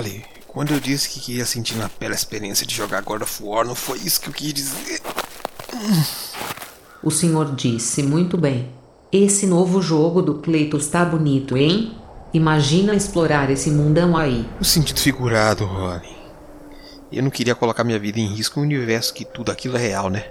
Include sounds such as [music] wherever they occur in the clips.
Olha, quando eu disse que queria sentir na pele a experiência de jogar God of War, não foi isso que eu quis dizer. O senhor disse muito bem. Esse novo jogo do Cleitos tá bonito, hein? Imagina explorar esse mundão aí. No sentido figurado, Rony. Eu não queria colocar minha vida em risco um universo que tudo aquilo é real, né?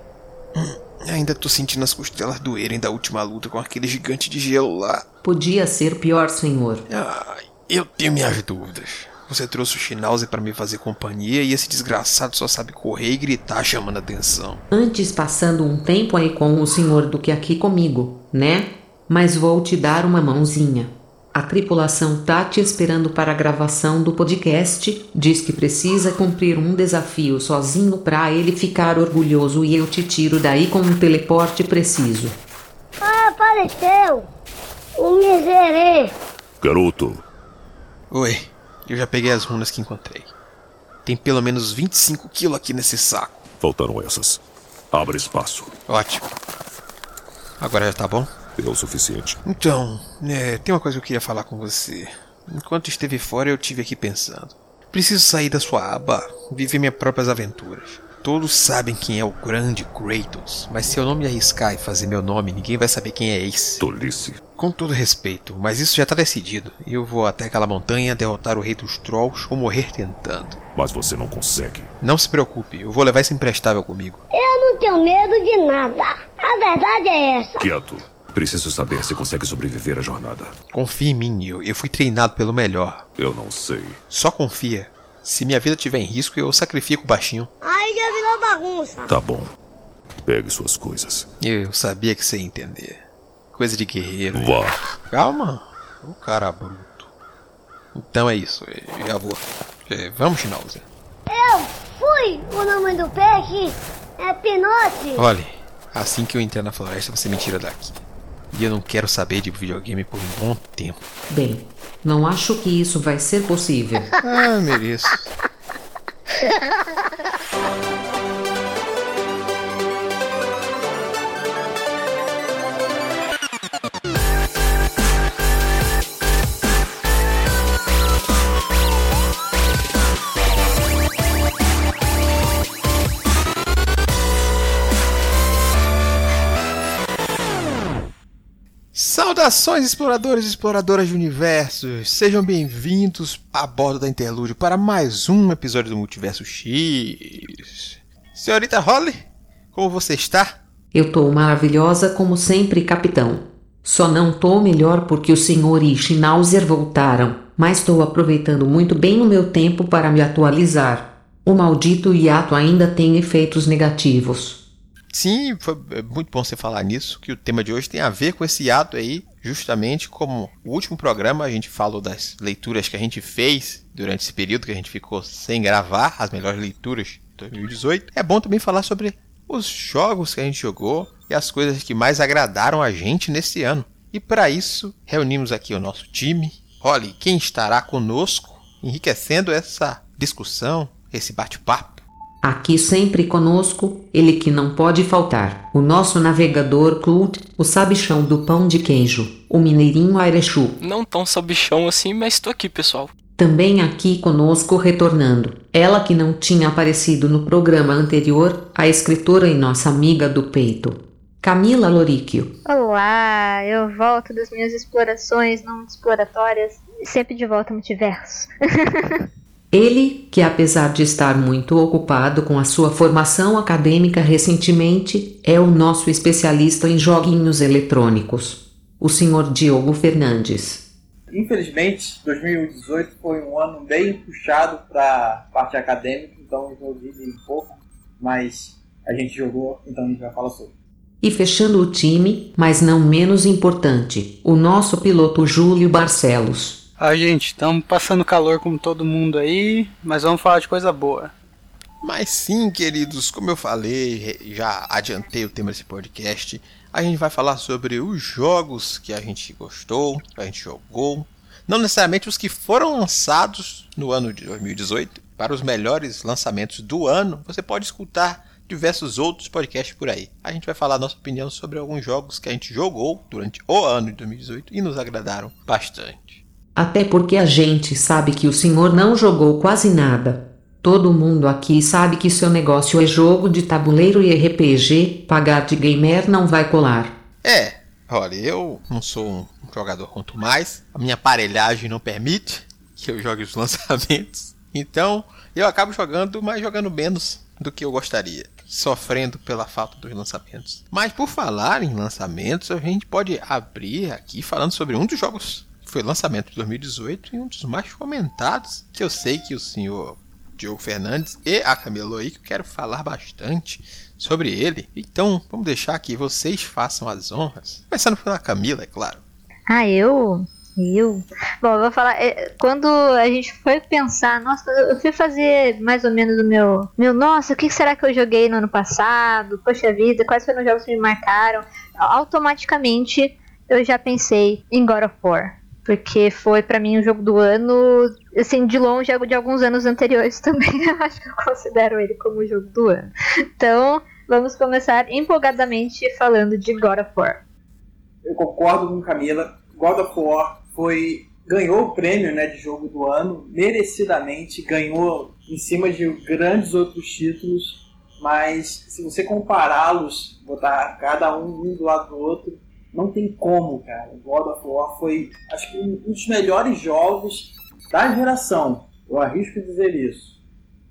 Ainda tô sentindo as costelas doerem da última luta com aquele gigante de gelo lá. Podia ser pior, senhor. Ai, eu tenho minhas dúvidas. Você trouxe o Schnauzer para me fazer companhia e esse desgraçado só sabe correr e gritar chamando atenção. Antes passando um tempo aí com o senhor do que aqui comigo, né? Mas vou te dar uma mãozinha. A tripulação tá te esperando para a gravação do podcast. Diz que precisa cumprir um desafio sozinho para ele ficar orgulhoso e eu te tiro daí com um teleporte preciso. Ah, apareceu! O miserê! Garoto, Oi, eu já peguei as runas que encontrei. Tem pelo menos 25 quilos aqui nesse saco. faltaram essas. Abra espaço. Ótimo. Agora já tá bom? É o suficiente. Então, é, tem uma coisa que eu queria falar com você. Enquanto esteve fora, eu tive aqui pensando. Preciso sair da sua aba, viver minhas próprias aventuras. Todos sabem quem é o grande Kratos, mas se eu não me arriscar e fazer meu nome, ninguém vai saber quem é esse. Tolice. Com todo respeito, mas isso já tá decidido. Eu vou até aquela montanha derrotar o rei dos trolls ou morrer tentando. Mas você não consegue. Não se preocupe, eu vou levar esse imprestável comigo. Eu não tenho medo de nada. A verdade é essa. Quieto. Preciso saber se consegue sobreviver à jornada. Confie em mim, eu, eu fui treinado pelo melhor. Eu não sei. Só confia. Se minha vida estiver em risco, eu sacrifico o baixinho. Aí já virou bagunça. Tá bom. Pegue suas coisas. Eu sabia que você ia entender. Coisa de guerreiro. Vá. Calma, o cara bruto. Então é isso, eu já vou. É, Vamos, Schnauzer. Eu fui! O nome do peixe é Pinote. Olhe, assim que eu entrar na floresta, você me tira daqui. E eu não quero saber de videogame por um bom tempo. Bem, não acho que isso vai ser possível. Ah, mereço. [laughs] Saudações, exploradores e exploradoras de universos! Sejam bem-vindos a bordo da Interlúdio para mais um episódio do Multiverso X. Senhorita Holly, como você está? Eu tô maravilhosa como sempre, capitão. Só não tô melhor porque o senhor e Schnauzer voltaram, mas tô aproveitando muito bem o meu tempo para me atualizar. O maldito hiato ainda tem efeitos negativos. Sim, foi é muito bom você falar nisso, que o tema de hoje tem a ver com esse ato aí, justamente como o último programa a gente falou das leituras que a gente fez durante esse período que a gente ficou sem gravar, as melhores leituras de 2018. É bom também falar sobre os jogos que a gente jogou e as coisas que mais agradaram a gente nesse ano. E para isso, reunimos aqui o nosso time. Olhe, quem estará conosco enriquecendo essa discussão, esse bate-papo. Aqui sempre conosco, ele que não pode faltar, o nosso navegador Clut, o sabichão do pão de queijo, o mineirinho Airechu. Não tão sabichão assim, mas tô aqui, pessoal. Também aqui conosco retornando, ela que não tinha aparecido no programa anterior, a escritora e nossa amiga do peito, Camila Loríquio. Olá, eu volto das minhas explorações não exploratórias, sempre de volta ao multiverso. [laughs] Ele, que apesar de estar muito ocupado com a sua formação acadêmica recentemente, é o nosso especialista em joguinhos eletrônicos, o Sr. Diogo Fernandes. Infelizmente, 2018 foi um ano bem puxado para a parte acadêmica, então eu vivi um pouco, mas a gente jogou, então a gente vai falar sobre. E fechando o time, mas não menos importante, o nosso piloto Júlio Barcelos. Ah, gente, estamos passando calor como todo mundo aí, mas vamos falar de coisa boa. Mas sim, queridos, como eu falei, já adiantei o tema desse podcast, a gente vai falar sobre os jogos que a gente gostou, que a gente jogou. Não necessariamente os que foram lançados no ano de 2018. Para os melhores lançamentos do ano, você pode escutar diversos outros podcasts por aí. A gente vai falar nossa opinião sobre alguns jogos que a gente jogou durante o ano de 2018 e nos agradaram bastante. Até porque a gente sabe que o senhor não jogou quase nada. Todo mundo aqui sabe que seu negócio é jogo de tabuleiro e RPG, pagar de gamer não vai colar. É, olha, eu não sou um jogador quanto mais, a minha aparelhagem não permite que eu jogue os [laughs] lançamentos. Então, eu acabo jogando, mas jogando menos do que eu gostaria, sofrendo pela falta dos lançamentos. Mas por falar em lançamentos, a gente pode abrir aqui falando sobre um dos jogos foi lançamento de 2018 e um dos mais comentados, que eu sei que o senhor Diogo Fernandes e a Camila aí, que eu quero falar bastante sobre ele. Então, vamos deixar que vocês façam as honras. Começando pela Camila, é claro. Ah, eu? Eu? Bom, eu vou falar. é, Quando a gente foi pensar, nossa, eu fui fazer mais ou menos o meu. Meu, nossa, o que será que eu joguei no ano passado? Poxa vida, quais foram os jogos que me marcaram? Automaticamente eu já pensei em God of War. Porque foi pra mim o jogo do ano, assim, de longe, de alguns anos anteriores [laughs] também. Eu acho que eu considero ele como o jogo do ano. Então, vamos começar empolgadamente falando de God of War. Eu concordo com Camila. God of War foi ganhou o prêmio né, de jogo do ano, merecidamente, ganhou em cima de grandes outros títulos, mas se você compará-los, botar cada um um do lado do outro, não tem como, cara. God of War foi, acho que um dos melhores jogos da geração. Eu arrisco dizer isso.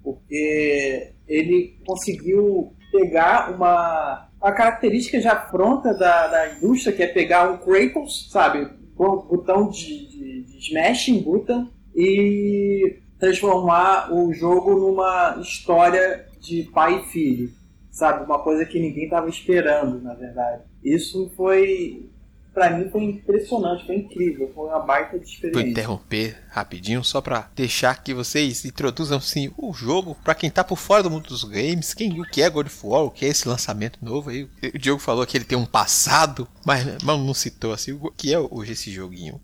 Porque ele conseguiu pegar uma, uma característica já pronta da, da indústria, que é pegar um Kratos, sabe? Um botão de, de, de smashing button e transformar o jogo numa história de pai e filho, sabe? Uma coisa que ninguém estava esperando, na verdade. Isso foi, pra mim, foi impressionante, foi incrível, foi uma baita de Vou experiência. interromper rapidinho só pra deixar que vocês introduzam assim o jogo pra quem tá por fora do mundo dos games, quem o que é God of War, o que é esse lançamento novo aí. O Diogo falou que ele tem um passado, mas, mas não citou assim o que é hoje esse joguinho.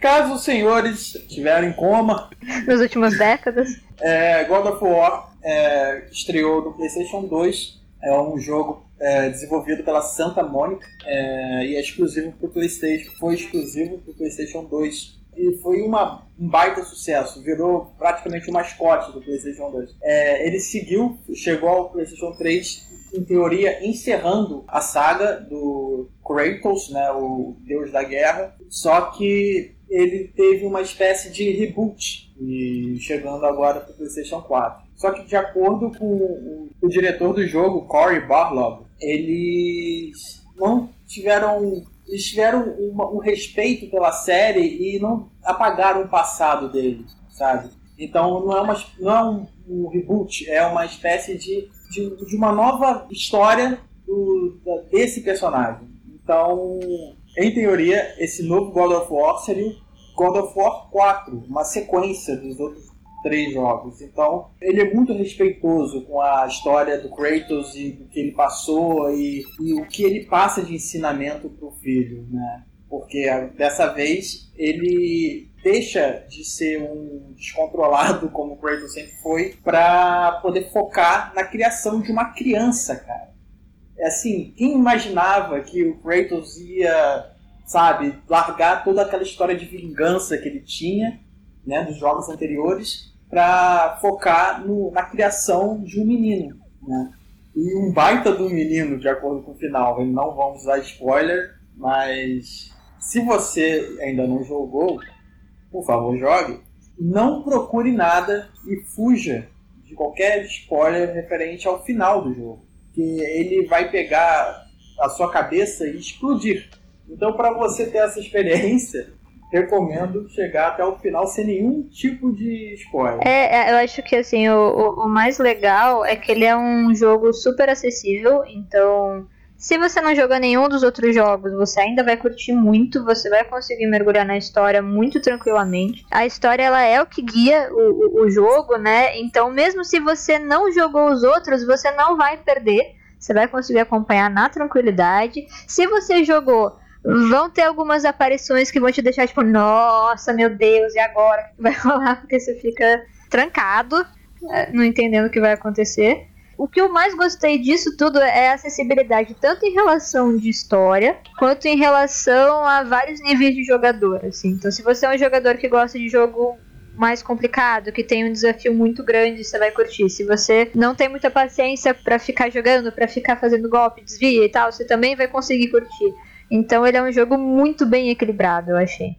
Caso os senhores estiverem em coma, Nas últimas décadas. É, God of War é, estreou no PlayStation 2. É um jogo é, desenvolvido pela Santa Mônica é, e é exclusivo para o PlayStation. Foi exclusivo para o PlayStation 2 e foi uma, um baita sucesso. Virou praticamente o mascote do PlayStation 2. É, ele seguiu, chegou ao PlayStation 3 em teoria encerrando a saga do Kratos, né, o deus da guerra. Só que ele teve uma espécie de reboot e chegando agora para o PlayStation 4. Só que de acordo com o, diretor do jogo, Cory Barlog, eles não tiveram eles tiveram uma- um respeito pela série e não apagaram o passado dele, sabe? Então não é, uma, não é um, um reboot, é uma espécie de, de, de uma nova história do- desse personagem. Então, em teoria, esse novo God of War seria God of War 4, uma sequência dos outros três jogos. Então, ele é muito respeitoso com a história do Kratos e do que ele passou e, e o que ele passa de ensinamento pro filho, né? Porque dessa vez ele deixa de ser um descontrolado [laughs] como o Kratos sempre foi para poder focar na criação de uma criança, cara. É assim, quem imaginava que o Kratos ia, sabe, largar toda aquela história de vingança que ele tinha, né, dos jogos anteriores, para focar no- na criação de um menino, né? E um baita do menino, de acordo com o final. Não vamos dar spoiler, mas se você ainda não jogou, por favor, jogue. Não procure nada e fuja de qualquer spoiler referente ao final do jogo. Que ele vai pegar a sua cabeça e explodir. Então, para você ter essa experiência, recomendo chegar até o final sem nenhum tipo de spoiler. É, é, eu acho que assim, o, o, mais legal é que ele é um jogo super acessível, então se você não jogou nenhum dos outros jogos, você ainda vai curtir muito, você vai conseguir mergulhar na história muito tranquilamente. A história ela é o que guia o, o, o jogo, né? Então mesmo se você não jogou os outros, você não vai perder. Você vai conseguir acompanhar na tranquilidade. Se você jogou Vão ter algumas aparições que vão te deixar tipo, nossa, meu Deus, e agora? O que vai [laughs] rolar? Porque você fica trancado, eh, não entendendo o que vai acontecer. o que eu mais gostei disso tudo é a acessibilidade, tanto em relação de história, quanto em relação a vários níveis de jogador, assim. Então, se você é um jogador que gosta de jogo mais complicado, que tem um desafio muito grande, você vai curtir. Se você não tem muita paciência para ficar jogando, para ficar fazendo golpe, desvia e tal, você também vai conseguir curtir. Então ele é um jogo muito bem equilibrado, eu achei.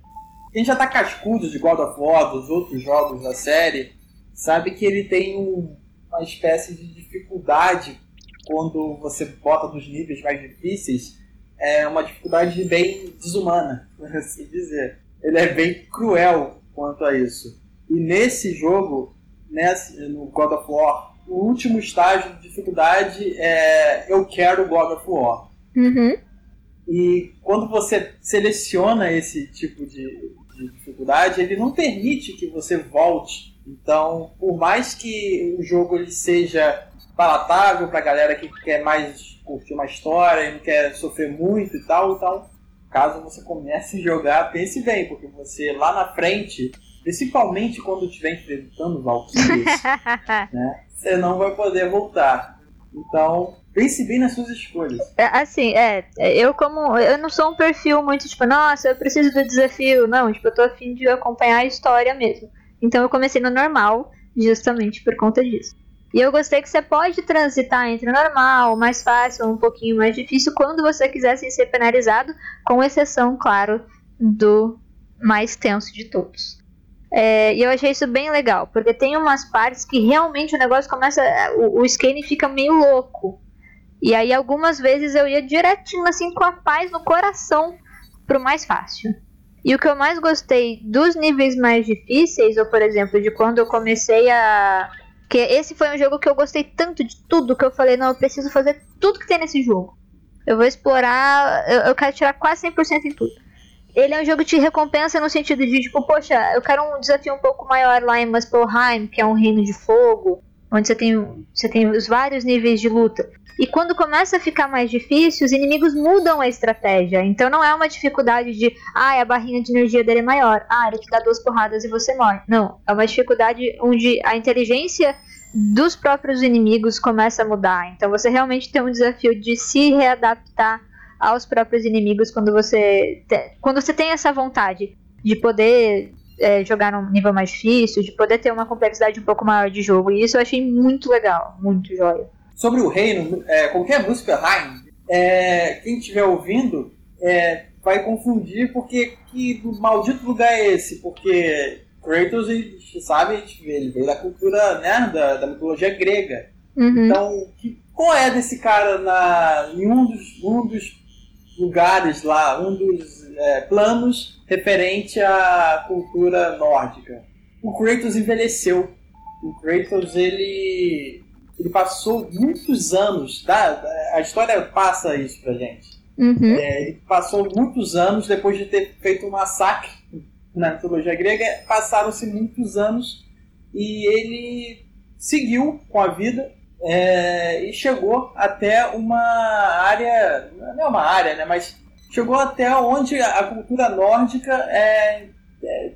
Quem já tá cascudo de God of War, dos outros jogos da série, sabe que ele tem um, uma espécie de dificuldade quando você bota nos níveis mais difíceis. É uma dificuldade bem desumana, [laughs] por assim dizer. Ele é bem cruel quanto a isso. E nesse jogo, nesse, no God of War, o último estágio de dificuldade é eu quero God of War. Uhum. E quando você seleciona esse tipo de, de dificuldade, ele não permite que você volte. Então, por mais que o jogo ele seja palatável para a galera que quer mais curtir uma história e não quer sofrer muito e tal, então, caso você comece a jogar, pense bem, porque você lá na frente, principalmente quando estiver enfrentando Valkyries, [laughs] né, você não vai poder voltar. Então, pense bem nas suas escolhas. É, assim, é, eu como. Eu não sou um perfil muito tipo, nossa, eu preciso do desafio. Não, tipo, eu tô afim de acompanhar a história mesmo. Então eu comecei no normal, justamente por conta disso. E eu gostei que você pode transitar entre o normal, mais fácil, um pouquinho mais difícil, quando você quiser sem ser penalizado, com exceção, claro, do mais tenso de todos. É, e eu achei isso bem legal, porque tem umas partes que realmente o negócio começa. O, o fica meio louco. E aí algumas vezes eu ia direitinho, assim, com a paz no coração pro mais fácil. E o que eu mais gostei dos níveis mais difíceis, ou por exemplo, de quando eu comecei a. Que esse foi um jogo que eu gostei tanto de tudo que eu falei, não, eu preciso fazer tudo que tem nesse jogo. Eu vou explorar, eu, quero tirar quase 100% em tudo ele é um jogo te recompensa no sentido de, tipo, poxa, eu quero um desafio um pouco maior lá em Muspelheim, que é um reino de fogo, onde você tem, você tem os vários níveis de luta. E quando começa a ficar mais difícil, os inimigos mudam a estratégia. Então não é uma dificuldade de, ah, a barrinha de energia dele é maior. Ah, ele te dá duas porradas e você morre. Não, é uma dificuldade onde a inteligência dos próprios inimigos começa a mudar. Então você realmente tem um desafio de se readaptar aos próprios inimigos quando você te, quando você tem essa vontade de poder é, jogar num nível mais difícil, de poder ter uma complexidade um pouco maior de jogo. E isso eu achei muito legal, muito joia. Sobre o reino, é, qualquer Muspelheim, é, quem estiver ouvindo é, vai confundir porque que maldito lugar é esse? Porque Kratos, sabe, ele veio da cultura, né, da, da mitologia grega. Uhum. Então, que, qual é desse cara na, em um dos, um dos lugares lá, um dos é, planos referente à cultura nórdica. O Kratos envelheceu. O Kratos ele ele passou muitos anos, tá? A história passa isso pra gente. Uhum. É, ele passou muitos anos depois de ter feito um massacre na mitologia grega. Passaram-se muitos anos e ele seguiu com a vida é, e chegou até uma área, não é uma área, né, mas chegou até onde a cultura nórdica é, é, é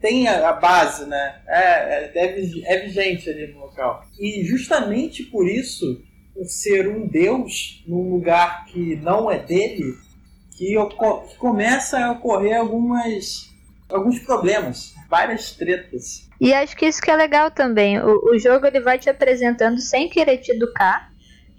tem a, base, né, é, é, é vigente ali no local. E justamente por isso, por ser um deus num lugar que não é dele, que, que começa a ocorrer algumas, alguns problemas, várias tretas. E acho que isso que é legal também. O, o jogo ele vai te apresentando sem querer te educar.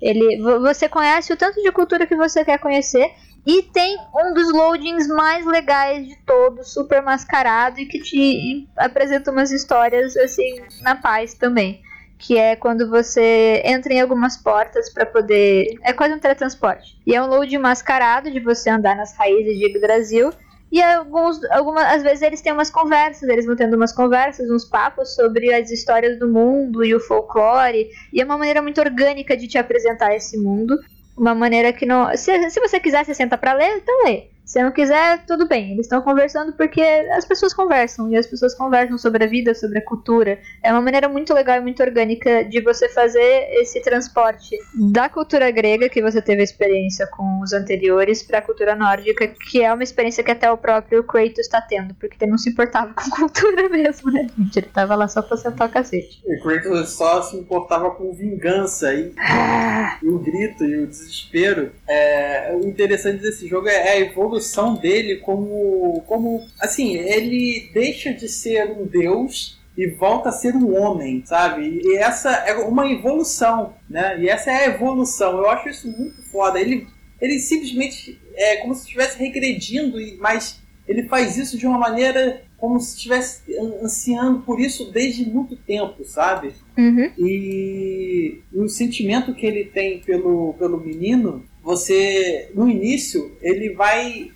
Ele, você conhece o tanto de cultura que você quer conhecer e tem um dos loadings mais legais de todos, super mascarado e que te apresenta umas histórias assim na paz também. Que é quando você entra em algumas portas para poder. É quase um teletransporte. E é um load mascarado de você andar nas raízes de Brasil e alguns, algumas, às vezes eles têm umas conversas, eles vão tendo umas conversas, uns papos sobre as histórias do mundo e o folclore. E é uma maneira muito orgânica de te apresentar esse mundo. Uma maneira que não. Se, se você quiser, você senta pra ler, então lê. Se não quiser, tudo bem. Eles estão conversando porque as pessoas conversam. E as pessoas conversam sobre a vida, sobre a cultura. É uma maneira muito legal e muito orgânica de você fazer esse transporte da cultura grega, que você teve experiência com os anteriores, para a cultura nórdica, que é uma experiência que até o próprio Kratos está tendo. Porque ele não se importava [laughs] com cultura mesmo, né, gente? Ele tava lá só pra sentar o cacete. E Kratos só se importava com vingança e, e o grito e o desespero. É, o interessante desse jogo é a evolução dele como, como. Assim, ele deixa de ser um deus e volta a ser um homem, sabe? E essa é uma evolução, né? E essa é a evolução. Eu acho isso muito foda. Ele, ele simplesmente é como se estivesse regredindo, mas ele faz isso de uma maneira como se estivesse ansiando por isso desde muito tempo, sabe? Uhum. E, e o sentimento que ele tem pelo, pelo menino você no início ele vai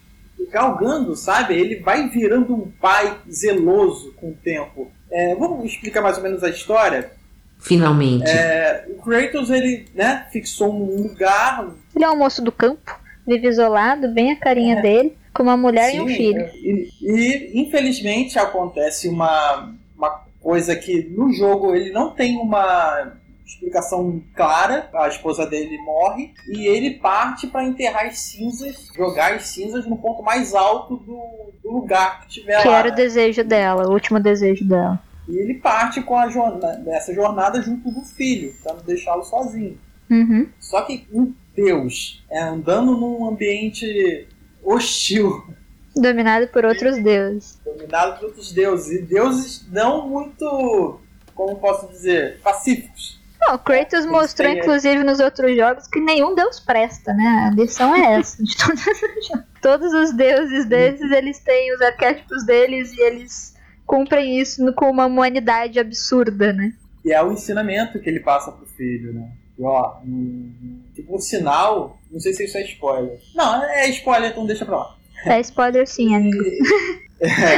galgando, sabe? Ele vai virando um pai zeloso com o tempo. É, vamos explicar mais ou menos a história? Finalmente. É, o Kratos ele, né, fixou um lugar. Ele é um moço do campo, vive isolado, bem a carinha É. dele, com uma mulher Sim, e um filho. é, E, e, infelizmente acontece uma, uma coisa que no jogo ele não tem uma explicação clara. A esposa dele morre e ele parte para enterrar as cinzas, jogar as cinzas no ponto mais alto do, do lugar que tiver Que lá. era o né? desejo dela, o último desejo dela. E ele parte com a jornada, nessa jornada junto do filho, para não deixá-lo sozinho. Uhum. Só que um Deus é, andando num ambiente hostil, Dominado por outros deuses. dominado por outros deuses, e deuses não muito, como posso dizer, pacíficos. O Kratos mostrou, têm- inclusive, nos outros jogos que nenhum deus presta, né? A lição é essa. De todos, os jogos. todos os deuses desses, eles têm os arquétipos deles e eles cumprem isso com uma humanidade absurda, né? E é o ensinamento que ele passa pro filho, né? E, ó, hum, tipo, o sinal, não sei se isso é spoiler. Não, é spoiler, então deixa pra lá. É spoiler sim, amigo. [laughs]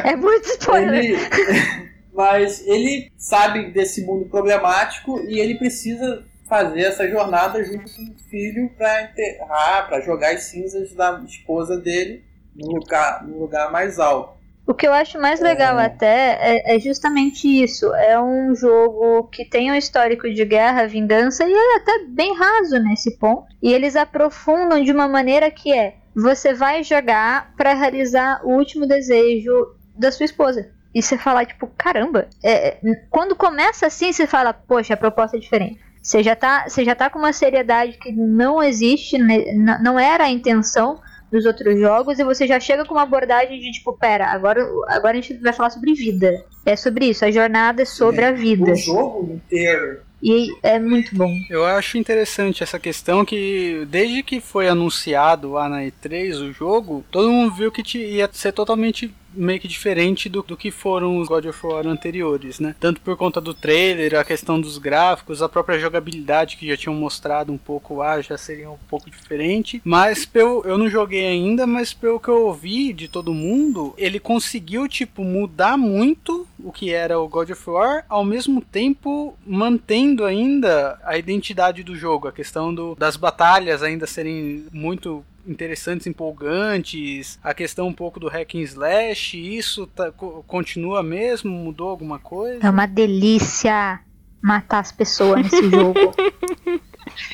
É muito spoiler. Ele, [laughs] mas ele sabe desse mundo problemático e ele precisa fazer essa jornada junto com o filho para enterrar, para jogar as cinzas da esposa dele no lugar, no lugar mais alto. O que eu acho mais legal É. até é, é justamente isso. É um jogo que tem um histórico de guerra, vingança e é até bem raso nesse ponto. E eles aprofundam de uma maneira que é: você vai jogar pra realizar o último desejo da sua esposa. E você fala, tipo, caramba. é, é, quando começa assim, você fala, poxa, a proposta é diferente. Você já tá, você já tá com uma seriedade que não existe, né, não era a intenção dos outros jogos e você já chega com uma abordagem de tipo, pera, agora, agora a gente vai falar sobre vida. É sobre isso, a jornada é sobre a vida. O jogo inteiro. E é muito bom. Eu acho interessante essa questão que desde que foi anunciado lá na E3 o jogo, todo mundo viu que ia ser totalmente meio que diferente do, do que foram os God of War anteriores, né? Tanto por conta do trailer, a questão dos gráficos, a própria jogabilidade que já tinham mostrado um pouco lá, já seria um pouco diferente. Mas pelo, eu não joguei ainda, mas pelo que eu ouvi de todo mundo, ele conseguiu, tipo, mudar muito o que era o God of War, ao mesmo tempo mantendo ainda a identidade do jogo, a questão do, das batalhas ainda serem muito interessantes, empolgantes, a questão um pouco do hack and slash, isso tá- co- continua mesmo? Mudou alguma coisa? É uma delícia matar as pessoas nesse jogo. [laughs]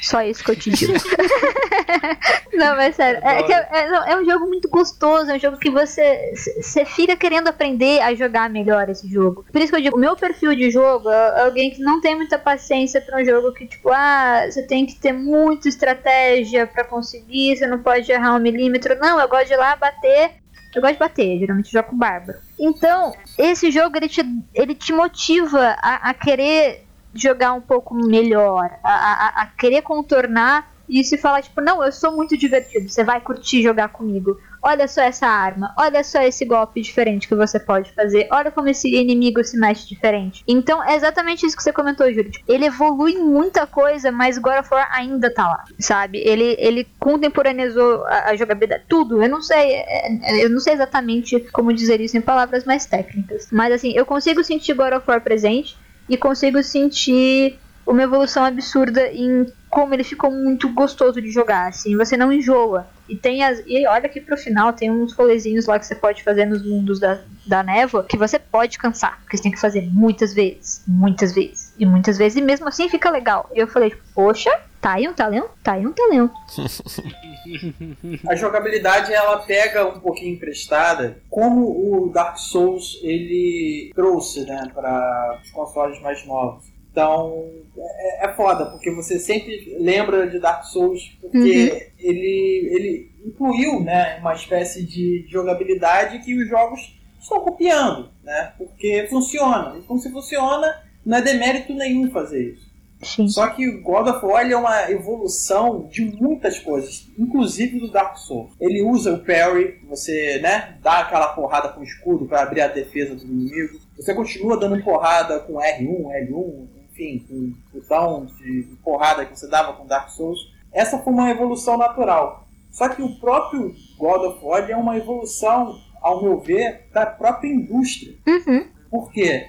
Só isso que eu te digo. [laughs] não, mas sério, é, que é, é- é um jogo muito gostoso, é um jogo que você você fica querendo aprender a jogar melhor esse jogo. Por isso que eu digo, o meu perfil de jogo é alguém que não tem muita paciência pra um jogo que, tipo, ah, você tem que ter muita estratégia pra conseguir, você não pode errar um milímetro. Não, eu gosto de ir lá bater eu gosto de bater, geralmente eu jogo com bárbaro. Então, esse jogo ele te, ele te motiva a, a querer jogar um pouco melhor, a, a, a querer contornar e se falar, tipo, não, eu sou muito divertido, você vai curtir jogar comigo. Olha só essa arma, olha só esse golpe diferente que você pode fazer, olha como esse inimigo se mexe diferente. Então é exatamente isso que você comentou, Júlio. Tipo, ele evolui muita coisa, mas God of War ainda tá lá, sabe? Ele, ele contemporaneizou a, a jogabilidade, tudo. Eu não sei, é- é- eu não sei exatamente como dizer isso em palavras mais técnicas, mas assim, eu consigo sentir God of War presente e consigo sentir uma evolução absurda em como ele ficou muito gostoso de jogar, assim, você não enjoa. E tem as. E olha que pro final tem uns rolezinhos lá que você pode fazer nos mundos da, da névoa que você pode cansar. Porque você tem que fazer muitas vezes. Muitas vezes. E muitas vezes. E mesmo assim fica legal. E eu falei, poxa, tá aí um talento? Tá aí um talento. [laughs] A jogabilidade ela pega um pouquinho emprestada, como o Dark Souls ele trouxe, né, para os consoles mais novos. Então é, é foda, porque você sempre lembra de Dark Souls porque Uhum. ele, ele incluiu né, uma espécie de jogabilidade que os jogos estão copiando, né? Porque funciona. Então se funciona, não é demérito nenhum fazer isso. Sim. Só que o God of War é uma evolução de muitas coisas, inclusive do Dark Souls. Ele usa o parry, você né, dá aquela porrada com o escudo para abrir a defesa do inimigo. Você continua dando porrada com R1, L1, enfim, com o botão de de porrada que você dava com Dark Souls. Essa foi uma evolução natural. Só que o próprio God of War é uma evolução, ao meu ver, da própria indústria. Uhum. Por quê?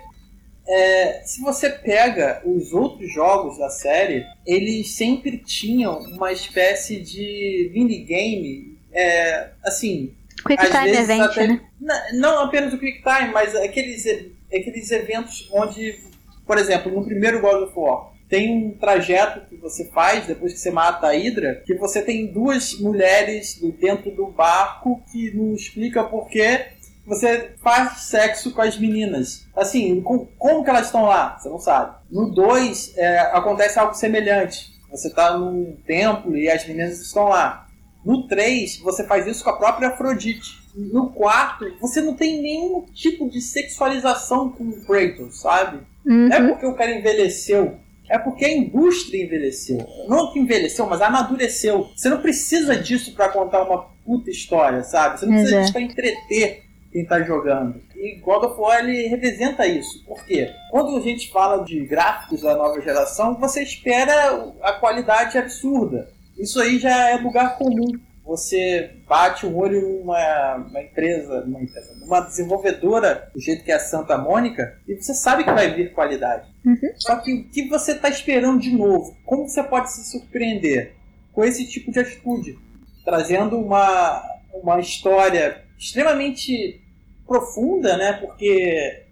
É, se você pega os outros jogos da série, eles sempre tinham uma espécie de minigame, é, assim, Quick Time Event, até- né? Não apenas o Quick Time, mas aqueles, aqueles eventos onde, por exemplo, no primeiro God of War, tem um trajeto que você faz depois que você mata a Hydra, que você tem duas mulheres dentro do barco que não explica por que você faz sexo com as meninas. Assim, com- como que elas estão lá? Você não sabe. No 2, acontece algo semelhante. Você está num templo e as meninas estão lá. No 3, você faz isso com a própria Afrodite. No quarto, você não tem nenhum tipo de sexualização com o Kratos, sabe? Uhum. Não é porque o cara envelheceu. É porque a indústria envelheceu. Não que envelheceu, mas amadureceu. Você não precisa disso pra contar uma puta história, sabe? Você não precisa Exato. disso pra entreter quem tá jogando. E God of War ele representa isso. Por quê? Quando a gente fala de gráficos da nova geração, você espera a qualidade absurda. Isso aí já é lugar comum. Você bate um olho numa uma empresa, numa empresa, numa desenvolvedora, do jeito que é a Santa Mônica, e você sabe que vai vir qualidade. Só que o que você está esperando de novo? Como você pode se surpreender com esse tipo de atitude? Trazendo uma, uma história extremamente profunda, né? Porque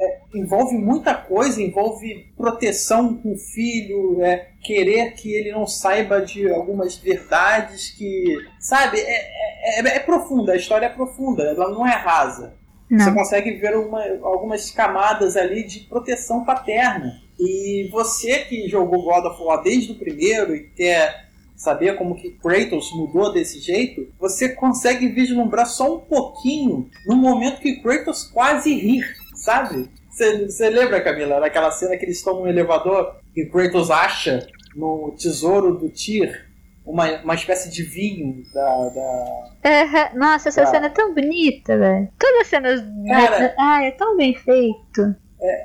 é, envolve muita coisa, envolve proteção com o filho, é, querer que ele não saiba de algumas verdades que. Sabe? É, é, é- é profunda, a história é profunda, ela não é rasa. Você Não. consegue ver uma- algumas camadas ali de proteção paterna. E você que jogou God of War desde o primeiro e quer saber como que Kratos mudou desse jeito, você consegue vislumbrar só um pouquinho no momento que Kratos quase rir, sabe? Você lembra, Camila, daquela cena que eles estão num elevador e Kratos acha no tesouro do Tyr uma, uma espécie de vinho da- da, Aham. Nossa, essa Ah. cena é tão bonita, velho. Todas as cenas. Cara. Ai, é tão bem feito.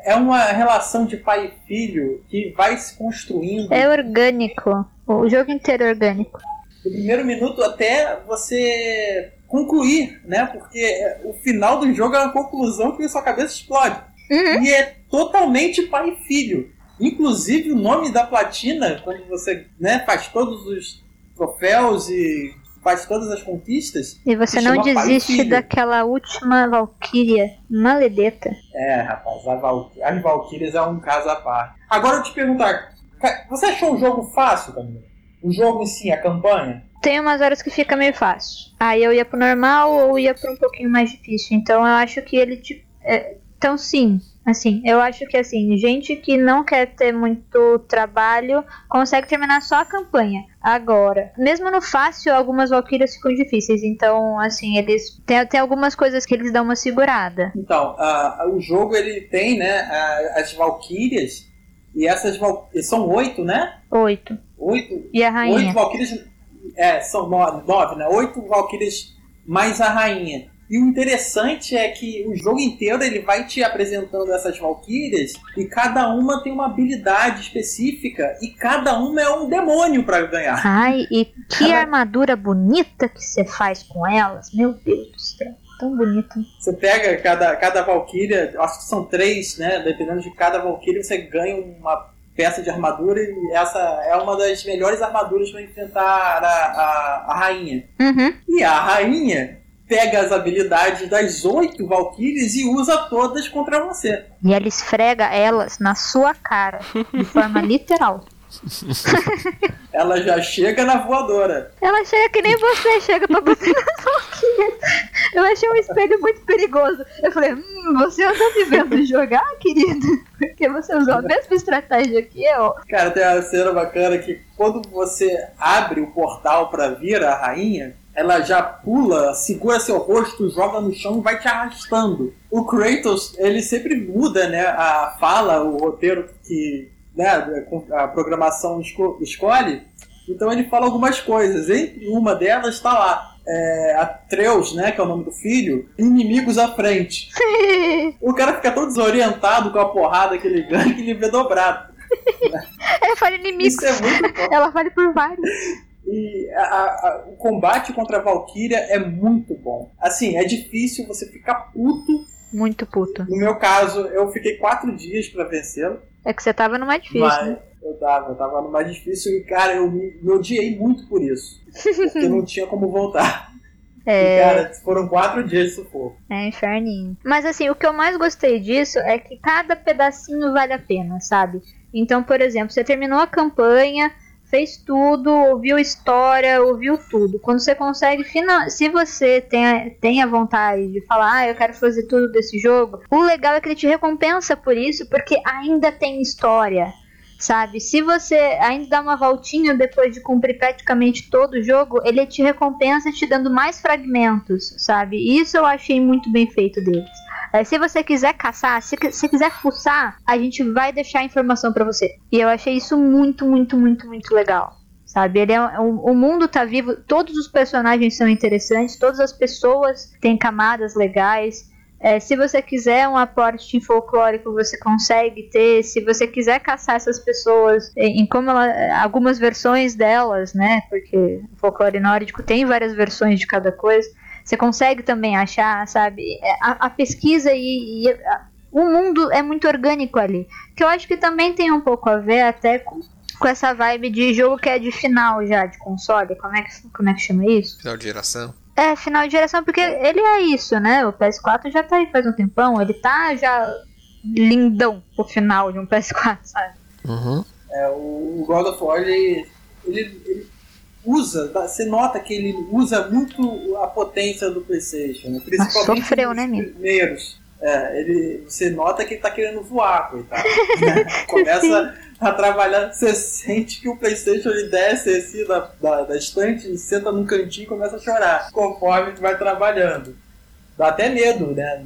É uma relação de pai e filho que vai se construindo É orgânico. O jogo inteiro é orgânico. do primeiro minuto até você concluir, né? Porque o final do jogo é uma conclusão que sua cabeça explode. Uhum. E é totalmente pai e filho. Inclusive o nome da platina, quando você né, faz todos os troféus e faz todas as conquistas. E você não pai desiste daquela última Valkyria maledeta. É, rapaz, a Val- as Valkyrias é um caso à parte. Agora eu te perguntar, você achou o jogo fácil, Camila? O jogo em si, a campanha? Tem umas horas que fica meio fácil. Aí eu ia pro normal ou ia pro um pouquinho mais difícil. Então eu acho que ele. te- é, então sim. Assim, eu acho que assim, gente que não quer ter muito trabalho consegue terminar só a campanha. Agora, mesmo no fácil, algumas Valkyrias ficam difíceis. Então, assim, eles. Tem, tem algumas coisas que eles dão uma segurada. Então, a- o jogo ele tem, né, a- as Valkyrias, e essas Val- são oito, né? Oito. Oito, E a oito rainha. Valkyrias, é, são nove, nove, né? Oito Valkyrias mais a rainha. E o interessante é que o jogo inteiro ele vai te apresentando essas Valkyrias e cada uma tem uma habilidade específica e cada uma é um demônio para ganhar. Ai, e que Ela- armadura bonita que você faz com elas. Meu Deus do céu. Tão bonito. Você pega cada, cada Valkyria, acho que são três, né? Dependendo de cada Valkyria, você ganha uma peça de armadura e essa é uma das melhores armaduras para enfrentar a, a, a rainha. Uhum. E a rainha pega as habilidades das oito Valkyries e usa todas contra você. E ela esfrega elas na sua cara, de forma [laughs] literal. Ela já chega na voadora. Ela chega que nem você chega pra bater nas Valkyrias. Eu achei um espelho muito perigoso. Eu falei, hum, você anda me vendo jogar, querido? Porque você usou a mesma estratégia que eu. Cara, tem uma cena bacana que quando você abre o portal pra vir a rainha, ela já pula, segura seu rosto, joga no chão e vai te arrastando. O Kratos, ele sempre muda, né, a fala, o roteiro que né, a programação esco escolhe. Então ele fala algumas coisas. Entre uma delas está lá. É, Atreus, né, que é o nome do filho, inimigos à frente. [laughs] o cara fica todo desorientado com a porrada que ele ganha que ele vê dobrado. [laughs] Ela fala inimigos. Isso é muito bom. Ela fala por vários. E a, a, o combate contra a Valkyria é muito bom. Assim, é difícil você ficar puto. Muito puto. No meu caso, eu fiquei quatro dias para vencê-lo. É que você tava no mais difícil, Mas né? eu tava, eu tava no mais difícil e, cara, eu me, me odiei muito por isso. Porque não tinha como voltar. [laughs] É. E, cara, foram quatro dias sufoco. É inferninho. Mas assim, o que eu mais gostei disso é que cada pedacinho vale a pena, sabe? Então, por exemplo, você terminou a campanha, fez tudo, ouviu história, ouviu tudo. Quando você consegue, se você tem a, tem a vontade de falar, ah, eu quero fazer tudo desse jogo, o legal é que ele te recompensa por isso, porque ainda tem história. Sabe, se você ainda dá uma voltinha depois de cumprir praticamente todo o jogo, ele te recompensa te dando mais fragmentos, sabe? Isso eu achei muito bem feito deles. É, se você quiser caçar, se você quiser fuçar, a gente vai deixar a informação pra você. E eu achei isso muito, muito, muito, muito legal. Sabe, ele é, o, o mundo tá vivo, todos os personagens são interessantes, todas as pessoas têm camadas legais. É, se você quiser um aporte folclórico, você consegue ter. Se você quiser caçar essas pessoas em, em como ela, algumas versões delas, né? Porque o folclore nórdico tem várias versões de cada coisa. Você consegue também achar, sabe? É, A, a pesquisa e, e a- o mundo é muito orgânico ali. Que eu acho que também tem um pouco a ver até com, com essa vibe de jogo que é de final já, de console. Como é que, como é que chama isso? Final de geração. É, final de geração, porque ele é isso, né? O PS4 já tá aí faz um tempão, ele tá já lindão pro final de um PS4, sabe? Uhum. É, o, o God of War, ele, ele, ele usa, você nota que ele usa muito a potência do PlayStation, né? principalmente sofreu, né, primeiros. É, ele, você nota que ele tá querendo voar, coitado. [laughs] né? Começa a trabalhar, você sente que o PlayStation ele desce assim da, da, da estante, senta num cantinho e começa a chorar, conforme vai trabalhando. Dá até medo, né?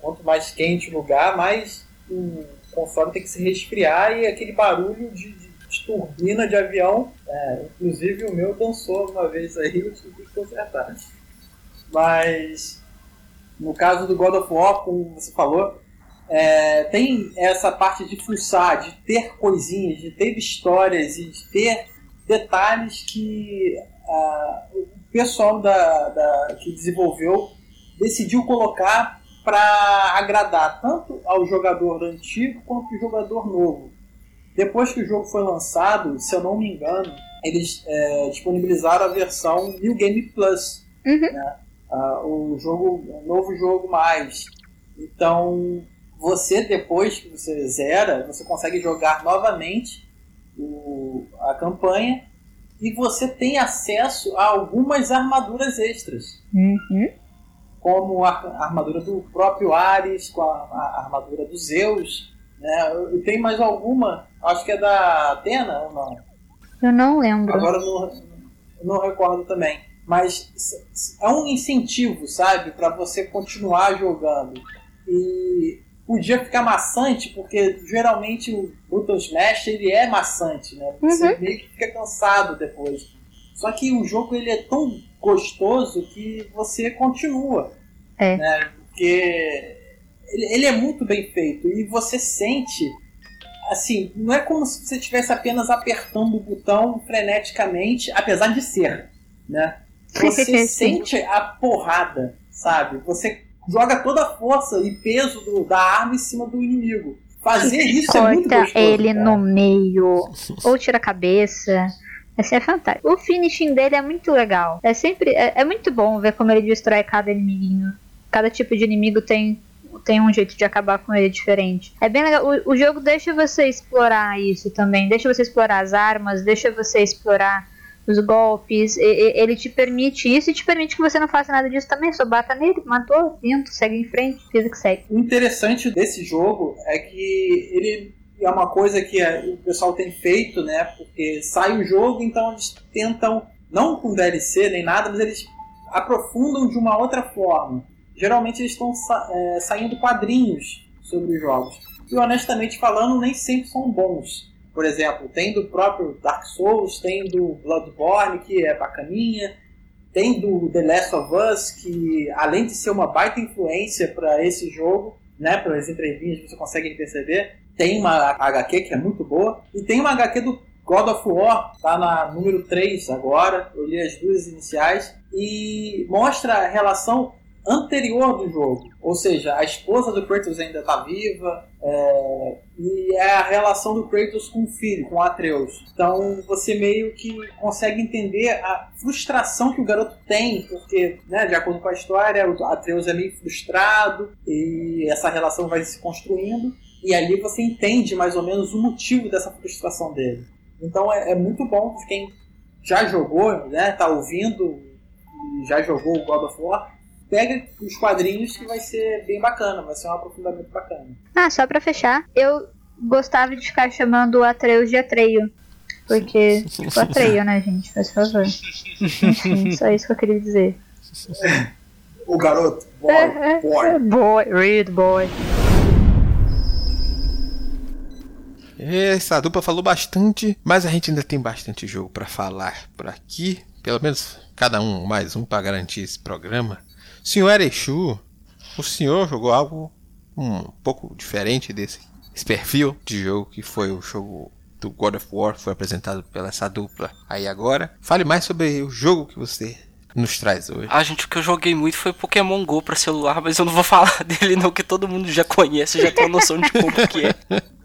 Quanto mais quente o lugar, mais o console tem que se resfriar e aquele barulho de, de- de turbina de avião. é, inclusive o meu dançou uma vez aí, eu tive que consertar. Mas no caso do God of War, como você falou, é, tem essa parte de fuçar, de ter coisinhas, de ter histórias e de ter detalhes que ah, o pessoal da, da- que desenvolveu decidiu colocar para agradar tanto ao jogador antigo quanto ao jogador novo. Depois que o jogo foi lançado, se eu não me engano, eles é, disponibilizaram a versão New Game Plus, Uhum. né? Ah, o jogo, o novo jogo mais. Então, você depois que você zera, você consegue jogar novamente o- a campanha e você tem acesso a algumas armaduras extras Uhum. como a a armadura do próprio Ares, com a, a armadura do Zeus, E tem mais alguma, acho que é da Atena ou não? Eu não lembro. Agora eu não, não recordo também. Mas é um incentivo, sabe, para você continuar jogando. E podia ficar maçante, porque geralmente o Button Smash ele é maçante, né? Você Uhum. meio que fica cansado depois. Só que o jogo ele é tão gostoso que você continua. É. Né? Porque ele, ele é muito bem feito e você sente assim, não é como se você estivesse apenas apertando o botão freneticamente, apesar de ser, né? [laughs] Você sente a porrada, sabe? Você joga toda a força e peso do- da arma em cima do inimigo. Fazer isso é muito Corta gostoso. ele cara. no meio, ou tira a cabeça. Assim, é fantástico. O finishing dele é muito legal. É sempre. É, é muito bom ver como ele destrói cada inimiguinho. Cada tipo de inimigo tem, tem um jeito de acabar com ele diferente. É bem legal. O, o jogo deixa você explorar isso também. Deixa você explorar as armas, deixa você explorar os golpes. E- e- ele te permite isso e te permite que você não faça nada disso também. Só bata nele, matou, lindo, segue em frente, vida que segue. O interessante desse jogo é que ele é uma coisa que é, o pessoal tem feito, né? Porque sai o jogo, então eles tentam, não com DLC nem nada, mas eles aprofundam de uma outra forma. Geralmente eles estão sa- é, saindo quadrinhos sobre os jogos. E honestamente falando, nem sempre são bons. Por exemplo, tem do próprio Dark Souls, tem do Bloodborne, que é bacaninha, tem do The Last of Us, que além de ser uma baita influência para esse jogo, né, pelas entrelinhas você consegue perceber, tem uma HQ que é muito boa, e tem uma HQ do God of War, tá na número 3 agora, eu li as duas iniciais, e mostra a relação anterior do jogo, ou seja, a esposa do Kratos ainda está viva, é, e é a relação do Kratos com o filho, com o Atreus. Então você meio que consegue entender a frustração que o garoto tem, porque, né, de acordo com a história, o Atreus é meio frustrado e essa relação vai se construindo, e ali você entende mais ou menos o motivo dessa frustração dele. Então é, é muito bom quem já jogou, né, tá ouvindo e já jogou o God of War, pega os quadrinhos que vai ser bem bacana, vai ser um aprofundamento bacana. Ah, só pra fechar, eu gostava de ficar chamando o Atreus de Atreio. Porque, [laughs] tipo, Atreio, né, gente? Faz favor. Enfim, [laughs] só isso que eu queria dizer. O garoto, boy, boy. Boy, read boy. Essa dupla falou bastante, mas a gente ainda tem bastante jogo pra falar por aqui. Pelo menos cada um mais um pra garantir esse programa. Senhor Erechu, o senhor jogou algo um pouco diferente desse esse perfil de jogo que foi o jogo do God of War, que foi apresentado pela essa dupla aí agora. Fale mais sobre o jogo que você nos traz hoje. Ah, gente, o que eu joguei muito foi Pokémon GO pra celular, mas eu não vou [laughs] falar dele não, que todo mundo já conhece, já tem noção de como que é. [laughs]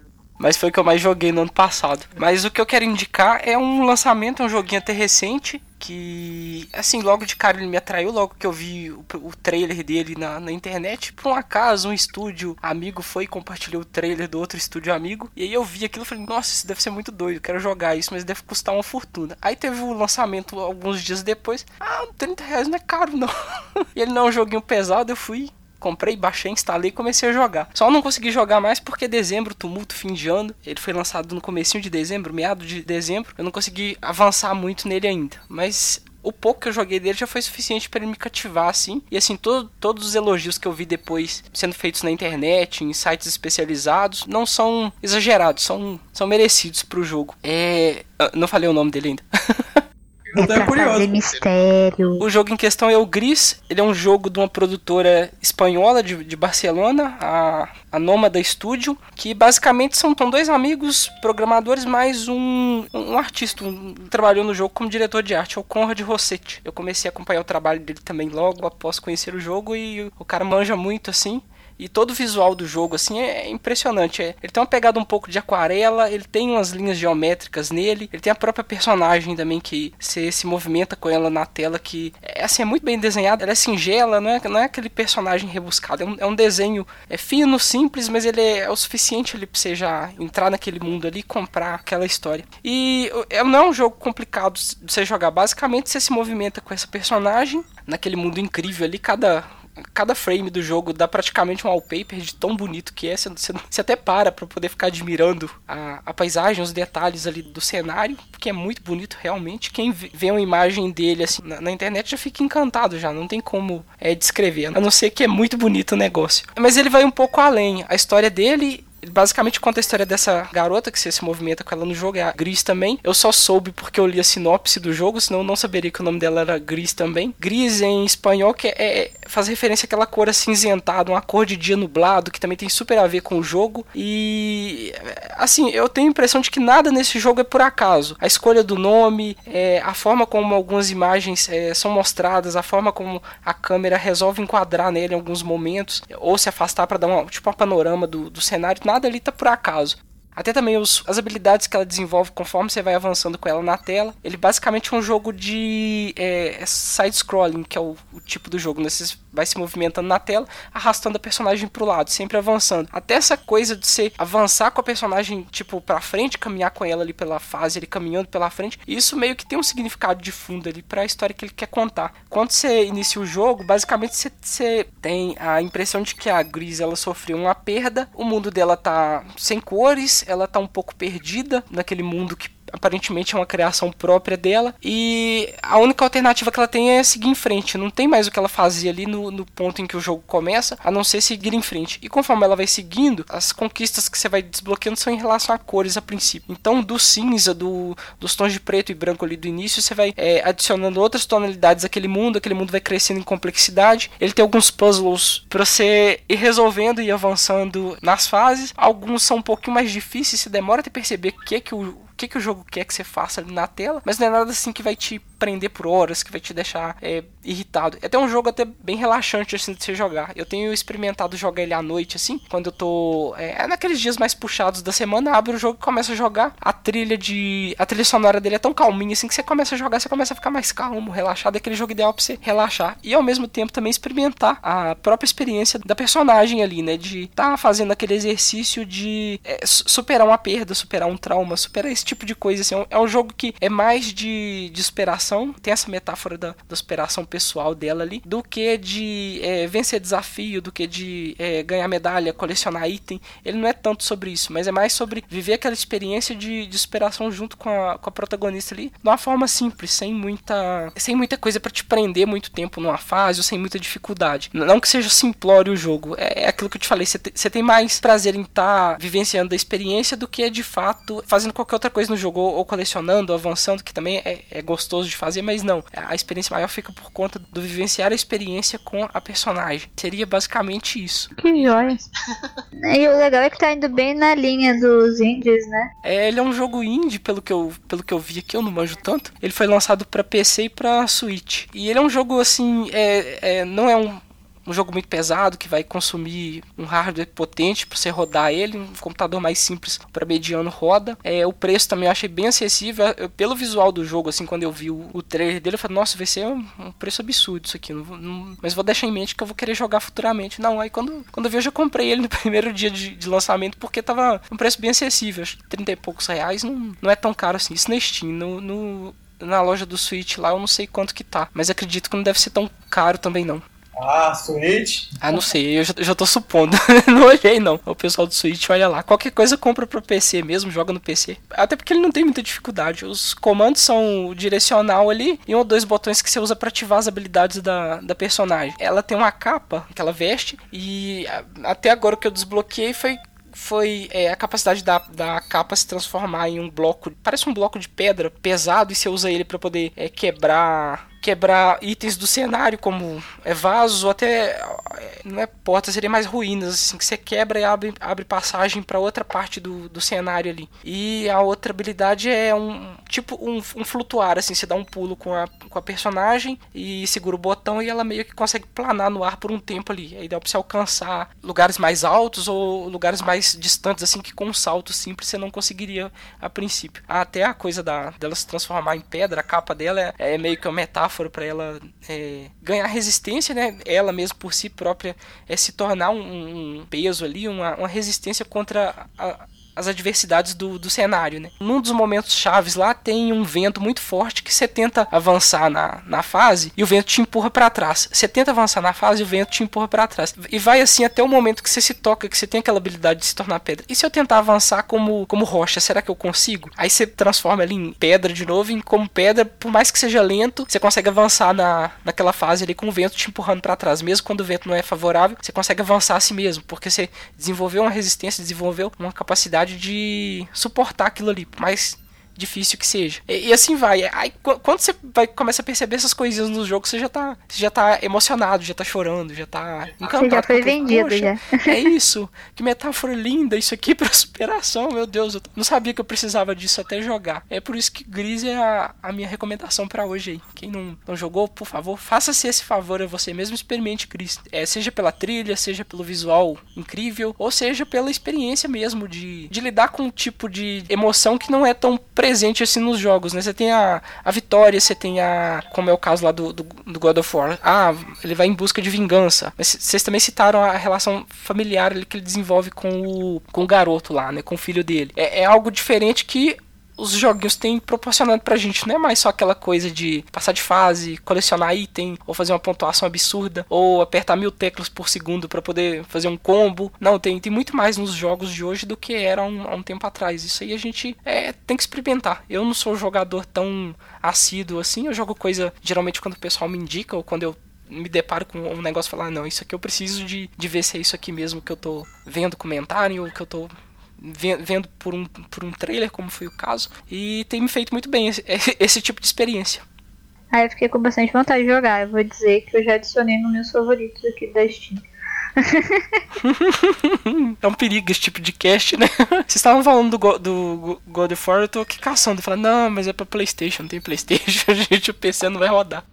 Mas foi o que eu mais joguei no ano passado. Mas o que eu quero indicar é um lançamento, é um joguinho até recente, que, assim, logo de cara ele me atraiu, logo que eu vi o, o trailer dele na, na internet. Por um acaso, um estúdio amigo foi e compartilhou o trailer do outro estúdio amigo. E aí eu vi aquilo e falei, nossa, isso deve ser muito doido, quero jogar isso, mas deve custar uma fortuna. Aí teve o lançamento alguns dias depois. Ah, 30 reais não é caro, não. [laughs] e ele não é um joguinho pesado, eu fui comprei, baixei, instalei e comecei a jogar. Só não consegui jogar mais porque dezembro, tumulto, fim de ano. Ele foi lançado no comecinho de dezembro, meado de dezembro. Eu não consegui avançar muito nele ainda. Mas o pouco que eu joguei dele já foi suficiente para ele me cativar assim. E assim, to todos os elogios que eu vi depois sendo feitos na internet, em sites especializados, não são exagerados, são, são merecidos pro jogo. É. eu Não falei o nome dele ainda. [laughs] Eu tô Pra curioso. fazer mistério. O jogo em questão é o Gris. Ele é um jogo de uma produtora espanhola de, de Barcelona, a, a Nômada Studio, que basicamente são, são dois amigos programadores mais um, um artista, um, trabalhou no jogo como diretor de arte, é o Conrad Rossetti. Eu comecei a acompanhar o trabalho dele também logo após conhecer o jogo e o cara manja muito assim. E todo o visual do jogo, assim, é impressionante. É, ele tem uma pegada um pouco de aquarela, ele tem umas linhas geométricas nele, ele tem a própria personagem também que você se movimenta com ela na tela, que é, assim, é muito bem desenhada, ela é singela, não é, não é aquele personagem rebuscado, é um, é um desenho é fino, simples, mas ele é, o suficiente ali você já entrar naquele mundo ali e comprar aquela história. E é, não é um jogo complicado de você jogar, basicamente você se movimenta com essa personagem, naquele mundo incrível ali, cada cada frame do jogo dá praticamente um wallpaper de tão bonito que é. Você, você, até para pra poder ficar admirando a, a, paisagem, os detalhes ali do cenário, porque é muito bonito realmente. Quem vê uma imagem dele assim na, na internet já fica encantado já, não tem como é, descrever, a não ser que é muito bonito o negócio. Mas ele vai um pouco além. A história dele basicamente conta a história dessa garota que se movimenta com ela no jogo, é a Gris também. Eu só soube porque eu li a sinopse do jogo, senão eu não saberia que o nome dela era Gris também. Gris em espanhol que é, é faz referência àquela cor acinzentada, uma cor de dia nublado, que também tem super a ver com o jogo. E assim, eu tenho a impressão de que nada nesse jogo é por acaso. A escolha do nome, é, a forma como algumas imagens é, são mostradas, a forma como a câmera resolve enquadrar nele em alguns momentos, ou se afastar para dar uma, tipo, um panorama do, do cenário nada ali tá por acaso. Até também os, as habilidades que ela desenvolve conforme você vai avançando com ela na tela. Ele basicamente é um jogo de é, side-scrolling, que é o, o, tipo do jogo. Né? Você vai se movimentando na tela, arrastando a personagem pro lado, sempre avançando. Até essa coisa de você avançar com a personagem, tipo, pra frente, caminhar com ela ali pela fase, ele caminhando pela frente. Isso meio que tem um significado de fundo ali pra história que ele quer contar. Quando você inicia o jogo, basicamente você, você tem a impressão de que a Gris ela sofreu uma perda, o mundo dela tá sem cores, ela tá um pouco perdida naquele mundo que aparentemente é uma criação própria dela. E a única alternativa que ela tem é seguir em frente. Não tem mais o que ela fazia ali no, no ponto em que o jogo começa, a não ser seguir em frente. E conforme ela vai seguindo, as conquistas que você vai desbloqueando são em relação a cores a princípio. Então, do cinza, do, dos tons de preto e branco ali do início, você vai é, adicionando outras tonalidades àquele mundo. Aquele mundo vai crescendo em complexidade. Ele tem alguns puzzles para você ir resolvendo e avançando nas fases. Alguns são um pouquinho mais difíceis, você demora até perceber o que, é que o que, que o jogo quer que você faça ali na tela, mas não é nada assim que vai te prender por horas, que vai te deixar é, irritado. É até um jogo até bem relaxante assim de você jogar. Eu tenho experimentado jogar ele à noite, assim, quando eu tô. É, é naqueles dias mais puxados da semana, abre o jogo e começa a jogar. A trilha de. A trilha sonora dele é tão calminha assim que você começa a jogar, você começa a ficar mais calmo, relaxado. É aquele jogo ideal pra você relaxar. E ao mesmo tempo também experimentar a própria experiência da personagem ali, né? De tá fazendo aquele exercício de é, superar uma perda, superar um trauma, superar esse tipo de coisa. Assim. É um jogo que é mais de, de superação, tem essa metáfora da, da superação pessoal dela ali, do que de é, vencer desafio, do que de é, ganhar medalha, colecionar item. Ele não é tanto sobre isso, mas é mais sobre viver aquela experiência de, de superação junto com a, com a protagonista ali, de uma forma simples, sem muita, sem muita coisa para te prender muito tempo numa fase ou sem muita dificuldade. Não que seja simplório o jogo, é, é aquilo que eu te falei, você te, tem mais prazer em estar tá vivenciando a experiência do que de fato fazendo qualquer outra coisa no jogo, ou colecionando, ou avançando, que também é, é, gostoso de fazer, mas não. A experiência maior fica por conta do vivenciar a experiência com a personagem. Seria basicamente isso. Que joia. [laughs] e o legal é que tá indo bem na linha dos indies, né? É, ele é um jogo indie, pelo que eu, pelo que eu vi aqui, eu não manjo tanto. Ele foi lançado para PC e para Switch. E ele é um jogo assim, é, é não é um um jogo muito pesado que vai consumir um hardware potente para você rodar ele, um computador mais simples para mediano roda. É, o preço também eu achei bem acessível. Eu, pelo visual do jogo, assim, quando eu vi o, o trailer dele, eu falei, nossa, vai ser um, um preço absurdo isso aqui. Não, não, mas vou deixar em mente que eu vou querer jogar futuramente. Não, aí quando, quando eu vi, eu já comprei ele no [laughs] primeiro dia de, de lançamento, porque tava um preço bem acessível. Acho que 30 e poucos reais não, não é tão caro assim. Isso na Steam. No, no, na loja do Switch lá, eu não sei quanto que tá. Mas acredito que não deve ser tão caro também não. Ah, Switch? Ah, não sei, eu já, já tô supondo. [laughs] não olhei, não. O pessoal do Switch, olha lá. Qualquer coisa compra pro PC mesmo, joga no PC. Até porque ele não tem muita dificuldade. Os comandos são direcional ali e um ou dois botões que você usa para ativar as habilidades da, da personagem. Ela tem uma capa que ela veste e até agora o que eu desbloqueei foi foi é, a capacidade da, da capa se transformar em um bloco, parece um bloco de pedra pesado e você usa ele para poder é, quebrar quebrar itens do cenário, como é, vasos ou até não é porta, seria mais ruínas, assim, que você quebra e abre, abre passagem para outra parte do, do cenário ali. E a outra habilidade é um tipo um, um, flutuar, assim, você dá um pulo com a, com a personagem e segura o botão e ela meio que consegue planar no ar por um tempo ali. Aí dá pra você alcançar lugares mais altos ou lugares mais distantes, assim, que com um salto simples você não conseguiria a princípio. Até a coisa da, dela se transformar em pedra, a capa dela é, é meio que uma metáfora metáfora para ela é, ganhar resistência, né? Ela mesma por si própria é se tornar um, um peso ali, uma, uma resistência contra a, as adversidades do, do cenário, né? Num dos momentos chaves lá tem um vento muito forte que você tenta avançar na, na fase e o vento te empurra para trás. Você tenta avançar na fase e o vento te empurra para trás. E vai assim até o momento que você se toca, que você tem aquela habilidade de se tornar pedra. E se eu tentar avançar como, como rocha, será que eu consigo? Aí você transforma ali em pedra de novo, em como pedra, por mais que seja lento, você consegue avançar na, naquela fase ali com o vento te empurrando para trás. Mesmo quando o vento não é favorável, você consegue avançar a si mesmo, porque você desenvolveu uma resistência, desenvolveu uma capacidade de suportar aquilo ali, mais difícil que seja. E, e assim vai. Aí quando você vai começa a perceber essas coisinhas no jogo, você já tá, você já tá emocionado, já tá chorando, já tá encantado. Você já foi vendido já. É isso. Que metáfora linda isso aqui [laughs] pra superação, meu Deus. Eu não sabia que eu precisava disso até jogar. É por isso que Gris é a, a minha recomendação para hoje aí. Quem não, não jogou, por favor, faça-se esse favor a você mesmo, experimente Gris. É, seja pela trilha, seja pelo visual incrível, ou seja pela experiência mesmo de, de lidar com um tipo de emoção que não é tão presente assim nos jogos, né? Você tem a, a vitória, você tem a. Como é o caso lá do, do, do God of War. Ah, ele vai em busca de vingança. Mas vocês também citaram a relação familiar que ele desenvolve com o, com o garoto lá, né? Com o filho dele. É, é algo diferente que os joguinhos têm proporcionado pra gente. Não é mais só aquela coisa de passar de fase, colecionar item, ou fazer uma pontuação absurda, ou apertar mil teclas por segundo para poder fazer um combo. Não, tem, tem muito mais nos jogos de hoje do que era um, há um tempo atrás. Isso aí a gente é, tem que experimentar. Eu não sou jogador tão assíduo assim, eu jogo coisa geralmente quando o pessoal me indica ou quando eu me deparo com um negócio e falar, ah, não, isso aqui eu preciso de, de ver se é isso aqui mesmo que eu tô vendo comentário, ou que eu tô vendo por um, por um trailer, como foi o caso, e tem me feito muito bem esse, esse tipo de experiência. Aí eu fiquei com bastante vontade de jogar. Eu vou dizer que eu já adicionei nos meus favoritos aqui da Steam. [laughs] é um perigo esse tipo de cast, né? [laughs] Vocês estavam falando do, Go do God of War, eu tô aqui caçando, falando, não, mas é pra Playstation, não tem Playstation, [laughs] gente, o PC não vai rodar.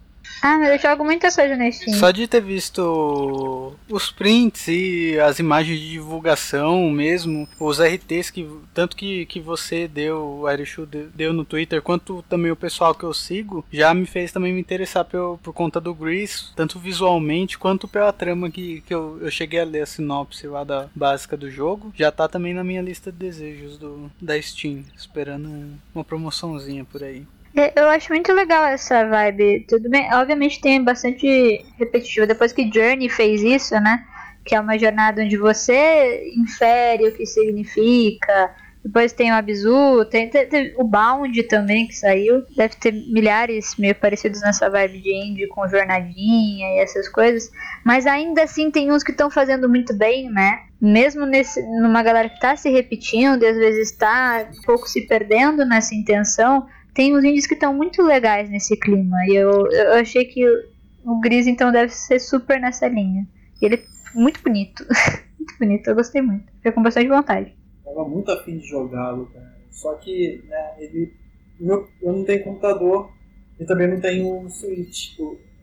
Ah, eu jogo muita coisa na Steam. Só de ter visto os prints e as imagens de divulgação mesmo, os RTs que tanto que, que você deu, o Erishu deu no Twitter, quanto também o pessoal que eu sigo, já me fez também me interessar por, por conta do Grease, tanto visualmente quanto pela trama que, que eu, eu cheguei a ler a sinopse lá da básica do jogo. Já tá também na minha lista de desejos do, da Steam, esperando uma promoçãozinha por aí. É, eu acho muito legal essa vibe. Tudo bem, obviamente tem bastante repetitivo. Depois que Journey fez isso, né? Que é uma jornada onde você infere o que significa. Depois tem o Abzu, tem, tem, tem, o Bound também que saiu. Deve ter milhares meio parecidos nessa vibe de indie com jornadinha e essas coisas. Mas ainda assim tem uns que estão fazendo muito bem, né? Mesmo nesse, numa galera que está se repetindo e às vezes está um pouco se perdendo nessa intenção tem uns indies que estão muito legais nesse clima. E eu, eu achei que o, o Gris então deve ser super nessa linha. E ele é muito bonito. [laughs] muito bonito, eu gostei muito. Fiquei com bastante vontade. Tava muito afim de jogá-lo, cara. Só que, né, ele. Meu, eu não tenho computador e também não tenho um Switch.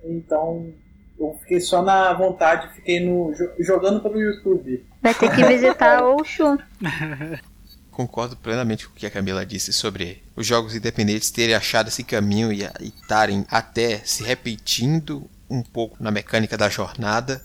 Então eu fiquei só na vontade, fiquei no, jogando pelo YouTube. Vai ter que [laughs] visitar o Shun. [laughs] concordo plenamente com o que a Camila disse sobre os jogos independentes terem achado esse caminho e estarem até se repetindo um pouco na mecânica da jornada,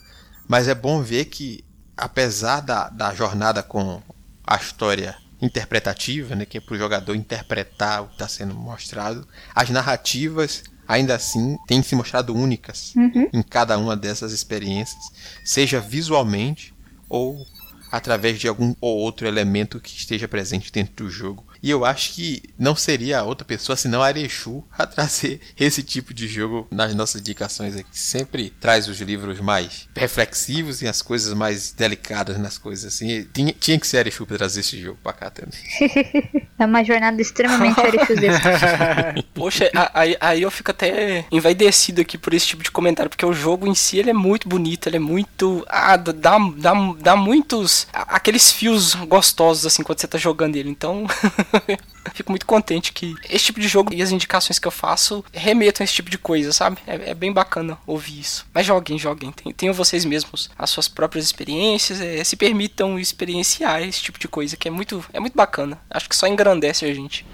mas é bom ver que, apesar da, da jornada com a história interpretativa, né, que é para o jogador interpretar o que está sendo mostrado, as narrativas ainda assim têm se mostrado únicas uhum. em cada uma dessas experiências, seja visualmente ou através de algum ou outro elemento que esteja presente dentro do jogo. E eu acho que não seria outra pessoa senão a Arechu a trazer [laughs] esse tipo de jogo nas nossas indicações aqui. Sempre traz os livros mais reflexivos e as coisas mais delicadas nas coisas assim. Tinha, tinha que ser Arechu para trazer esse jogo para cá também. [laughs] é uma jornada extremamente Arechuzesca. [laughs] Poxa, aí, aí eu fico até envaidecido aqui por esse tipo de comentário, porque o jogo em si ele é muito bonito, ele é muito. Ah, dá, dá, dá muitos. aqueles fios gostosos assim quando você tá jogando ele. Então. [laughs] Fico muito contente que esse tipo de jogo e as indicações que eu faço remetam a esse tipo de coisa, sabe? É, é bem bacana ouvir isso. Mas joguem, joguem. Tenham vocês mesmos as suas próprias experiências, é, se permitam experienciar esse tipo de coisa, que é muito, é muito bacana. Acho que só engrandece a gente.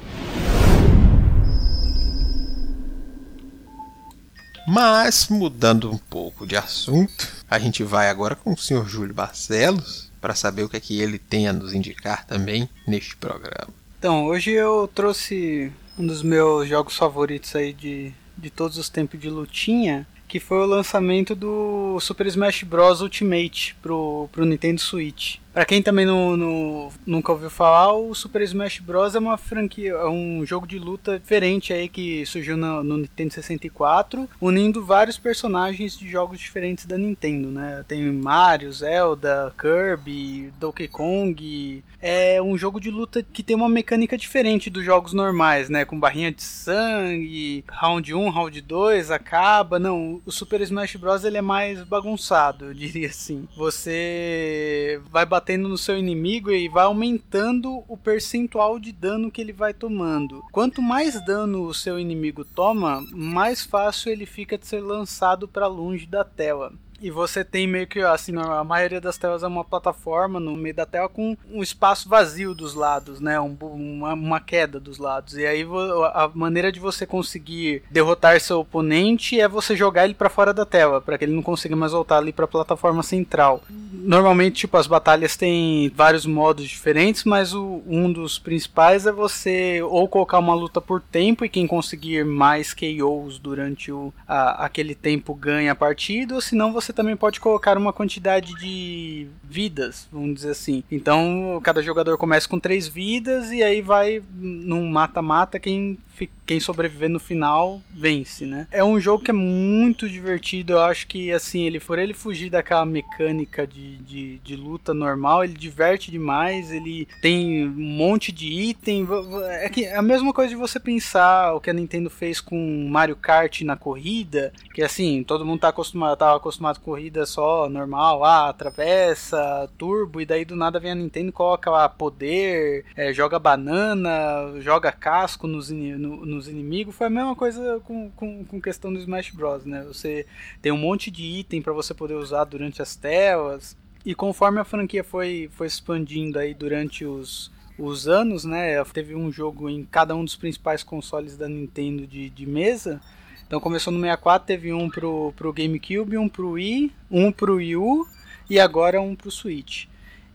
Mas, mudando um pouco de assunto, a gente vai agora com o senhor Júlio Barcelos para saber o que é que ele tem a nos indicar também neste programa. Então, hoje eu trouxe um dos meus jogos favoritos aí de, de todos os tempos de lutinha, que foi o lançamento do Super Smash Bros Ultimate pro, pro Nintendo Switch. Pra quem também não, não- nunca ouviu falar, o Super Smash Bros. é uma franquia, é um jogo de luta diferente aí que surgiu no, no Nintendo 64, unindo vários personagens de jogos diferentes da Nintendo, né? Tem Mario, Zelda, Kirby, Donkey Kong. É um jogo de luta que tem uma mecânica diferente dos jogos normais, né? Com barrinha de sangue, round 1, round 2, acaba. Não, o Super Smash Bros. ele é mais bagunçado, eu diria assim. Você vai batendo no seu inimigo e vai aumentando o percentual de dano que ele vai tomando. Quanto mais dano o seu inimigo toma, mais fácil ele fica de ser lançado para longe da tela. E você tem meio que, assim, a maioria das telas é uma plataforma no meio da tela com um espaço vazio dos lados, né? Um uma, uma queda dos lados. E aí a maneira de você conseguir derrotar seu oponente é você jogar ele pra fora da tela, para que ele não consiga mais voltar ali pra plataforma central. Normalmente, tipo, as batalhas têm vários modos diferentes, mas o- um dos principais é você ou colocar uma luta por tempo e quem conseguir mais KOs durante o, a- aquele tempo ganha a partida, ou senão você também pode colocar uma quantidade de vidas, vamos dizer assim. Então, cada jogador começa com três vidas e aí vai num mata-mata quem quem sobreviver no final vence, né? É um jogo que é muito divertido. Eu acho que, assim, ele for ele fugir daquela mecânica de, de, de luta normal, ele diverte demais. Ele tem um monte de item. É, que é a mesma coisa de você pensar o que a Nintendo fez com Mario Kart na corrida, que assim, todo mundo tá acostumado, tava acostumado com corrida só normal, ah, atravessa, turbo, e daí do nada vem a Nintendo e coloca lá poder, é, joga banana, joga casco nos, ini- no- nos inimigos. Foi a mesma coisa com, com, com questão do Smash Bros, né? Você tem um monte de item para você poder usar durante as telas. E conforme a franquia foi, foi expandindo aí durante os, os anos, né? Teve um jogo em cada um dos principais consoles da Nintendo de, de mesa. Então começou no 64, teve um pro, pro GameCube, um pro Wii, um pro Wii U e agora um pro Switch.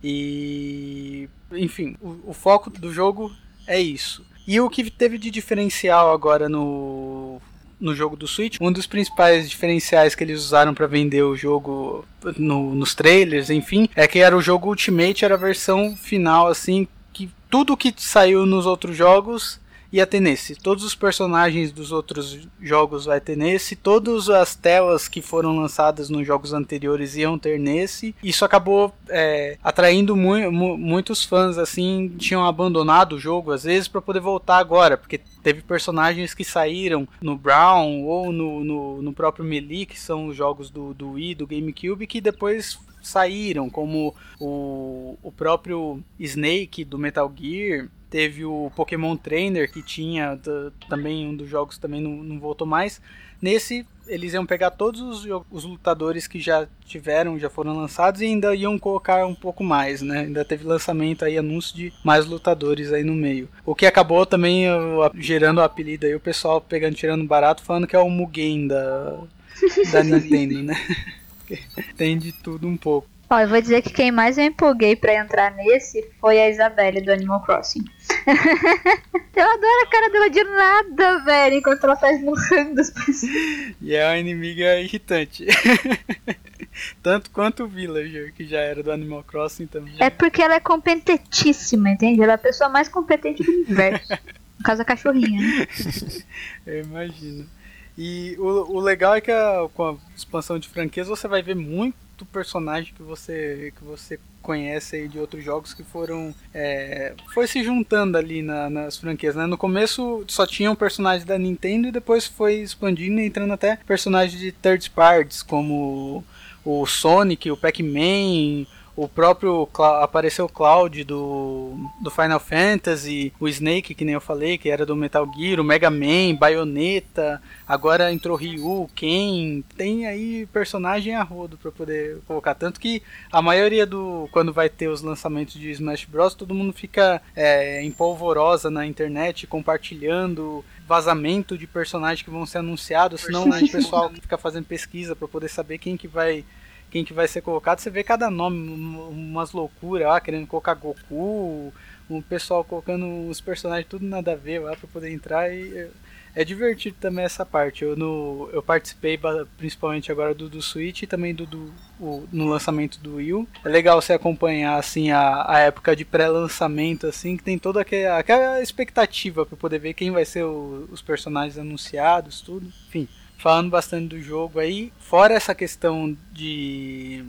E enfim, o, o foco do jogo é isso. E o que teve de diferencial agora no no jogo do Switch, um dos principais diferenciais que eles usaram para vender o jogo no- nos trailers, enfim, é que era o jogo Ultimate, era a versão final assim que tudo que saiu nos outros jogos ia ter nesse. Todos os personagens dos outros jogos vai ter nesse. Todas as telas que foram lançadas nos jogos anteriores iam ter nesse. Isso acabou é, atraindo mu mu muitos fãs, assim, tinham abandonado o jogo às vezes para poder voltar agora, porque teve personagens que saíram no Brown ou no, no, no próprio Melee, que são os jogos do, do Wii, do GameCube, que depois saíram, como o, o próprio Snake do Metal Gear. Teve o Pokémon Trainer que tinha também um dos jogos também não, não voltou mais. Nesse eles iam pegar todos os, os lutadores que já tiveram, já foram lançados e ainda iam colocar um pouco mais, né? Ainda teve lançamento aí, anúncio de mais lutadores aí no meio. O que acabou também uh, gerando o apelido aí, o pessoal pegando, tirando barato, falando que é o Mugen da, da [laughs] Nintendo, né? [laughs] Tem de tudo um pouco. Ó, eu vou dizer que quem mais eu empolguei pra entrar nesse foi a Isabelle do Animal Crossing. [laughs] eu adoro a cara dela de nada, velho, enquanto ela tá esmurrando as pessoas. E é uma inimiga irritante. [laughs] Tanto quanto o Villager, que já era do Animal Crossing também. É porque ela é competentíssima, entende? Ela é a pessoa mais competente do universo. [laughs] No caso, a cachorrinha, né? Eu imagino. E o, o legal é que a- com a expansão de franquias você vai ver muito personagem que você que você conhece aí de outros jogos que foram é, foi se juntando ali na- nas franquias, né? No começo só tinham personagens da Nintendo e depois foi expandindo e entrando até personagens de third parties como o Sonic, o Pac-Man, o próprio apareceu o Cloud do, do Final Fantasy, o Snake, que nem eu falei, que era do Metal Gear, o Mega Man, Bayonetta, agora entrou Ryu, Ken, tem aí personagem a rodo para poder colocar. Tanto que a maioria do. Quando vai ter os lançamentos de Smash Bros., todo mundo fica é, em polvorosa na internet, compartilhando vazamento de personagens que vão ser anunciados, senão o pessoal fica fazendo pesquisa para poder saber quem que vai quem que vai ser colocado, você vê cada nome, um- umas loucuras lá, querendo colocar Goku, um pessoal colocando os personagens tudo nada a ver lá pra poder entrar e é- É divertido também essa parte. Eu, no, eu participei principalmente agora do, do Switch e também do, do o, no lançamento do Wii. É legal você acompanhar assim a, a época de pré-lançamento, assim, que tem toda aquela, aquela expectativa para poder ver quem vai ser o, os personagens anunciados, tudo. Enfim, falando bastante do jogo aí. Fora essa questão de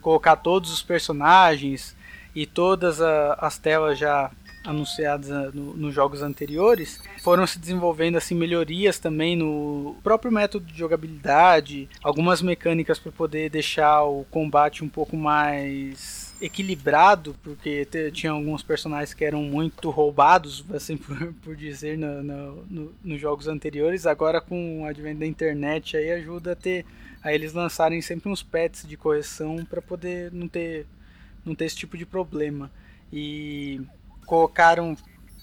colocar todos os personagens e todas a, as telas já anunciadas ah, no, nos jogos anteriores, foram se desenvolvendo assim melhorias também no próprio método de jogabilidade, algumas mecânicas para poder deixar o combate um pouco mais equilibrado, porque tinha alguns personagens que eram muito roubados, assim [laughs] por, por dizer, no, no, no, nos jogos anteriores. Agora com o advento da internet aí ajuda a ter a eles lançarem sempre uns pets de correção para poder não ter não ter esse tipo de problema. E colocaram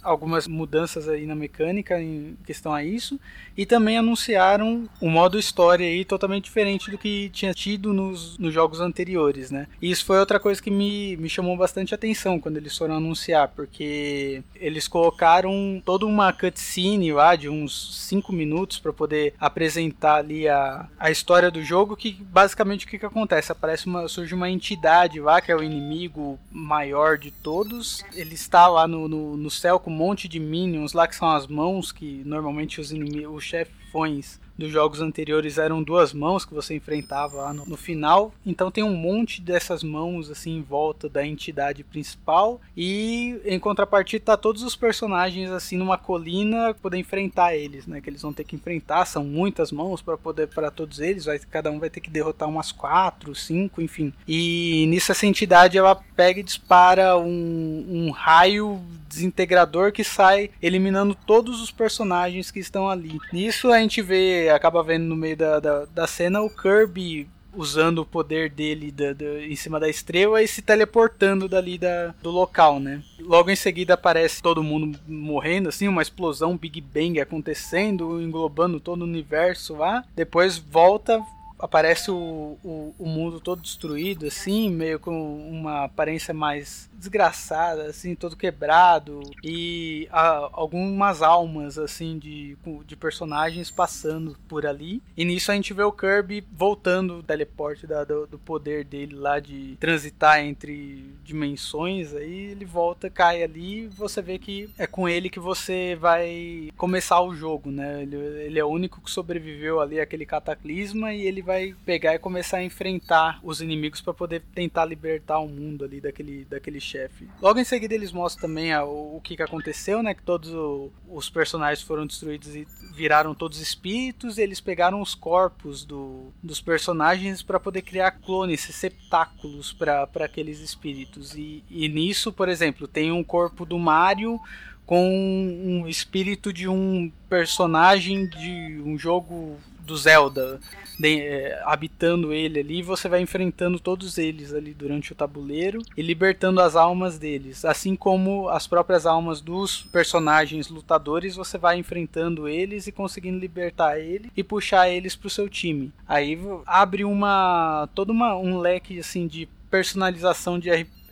algumas mudanças aí na mecânica em questão a isso e também anunciaram um modo história aí totalmente diferente do que tinha tido nos, nos jogos anteriores, né? E isso foi outra coisa que me, me chamou bastante atenção quando eles foram anunciar, porque eles colocaram toda uma cutscene lá de uns 5 minutos para poder apresentar ali a, a história do jogo, que basicamente o que, que acontece? Aparece uma, surge uma entidade lá, que é o inimigo maior de todos, ele está lá no, no, no céu com um monte de minions lá que são as mãos que normalmente os os chefões dos jogos anteriores eram duas mãos que você enfrentava lá no, no, final. Então tem um monte dessas mãos assim em volta da entidade principal e em contrapartida tá todos os personagens assim numa colina poder enfrentar eles, né? Que eles vão ter que enfrentar, são muitas mãos para poder para todos eles, vai, cada um vai ter que derrotar umas quatro, cinco, enfim. E nisso essa entidade ela pega e dispara um, um raio desintegrador que sai eliminando todos os personagens que estão ali. Nisso a gente vê, acaba vendo no meio da, da, da cena o Kirby usando o poder dele da, da, em cima da estrela e se teleportando dali da, do local, né? Logo em seguida aparece todo mundo morrendo, assim, uma explosão Big Bang acontecendo, englobando todo o universo lá. Depois volta, aparece o, o, o, mundo todo destruído, assim, meio com uma aparência mais desgraçada, assim, todo quebrado, e a, algumas almas, assim, de, de personagens passando por ali. E nisso a gente vê o Kirby voltando do teleporte da, do, do, poder dele lá de transitar entre dimensões, aí ele volta, cai ali, e você vê que é com ele que você vai começar o jogo, né? Ele, ele é o único que sobreviveu ali àquele cataclisma e ele vai vai pegar e começar a enfrentar os inimigos para poder tentar libertar o mundo ali daquele, daquele chefe. Logo em seguida eles mostram também a, o, o, que, que aconteceu, né? Que todos o, os personagens foram destruídos e viraram todos espíritos. eles pegaram os corpos do, dos personagens para poder criar clones, receptáculos para aqueles espíritos. E, e nisso, por exemplo, tem um corpo do Mario com um espírito de um personagem de um jogo do Zelda de, é, habitando ele ali, você vai enfrentando todos eles ali durante o tabuleiro e libertando as almas deles, assim como as próprias almas dos personagens lutadores, você vai enfrentando eles e conseguindo libertar ele e puxar eles pro seu time. Aí abre uma todo uma, um leque assim de personalização de RPG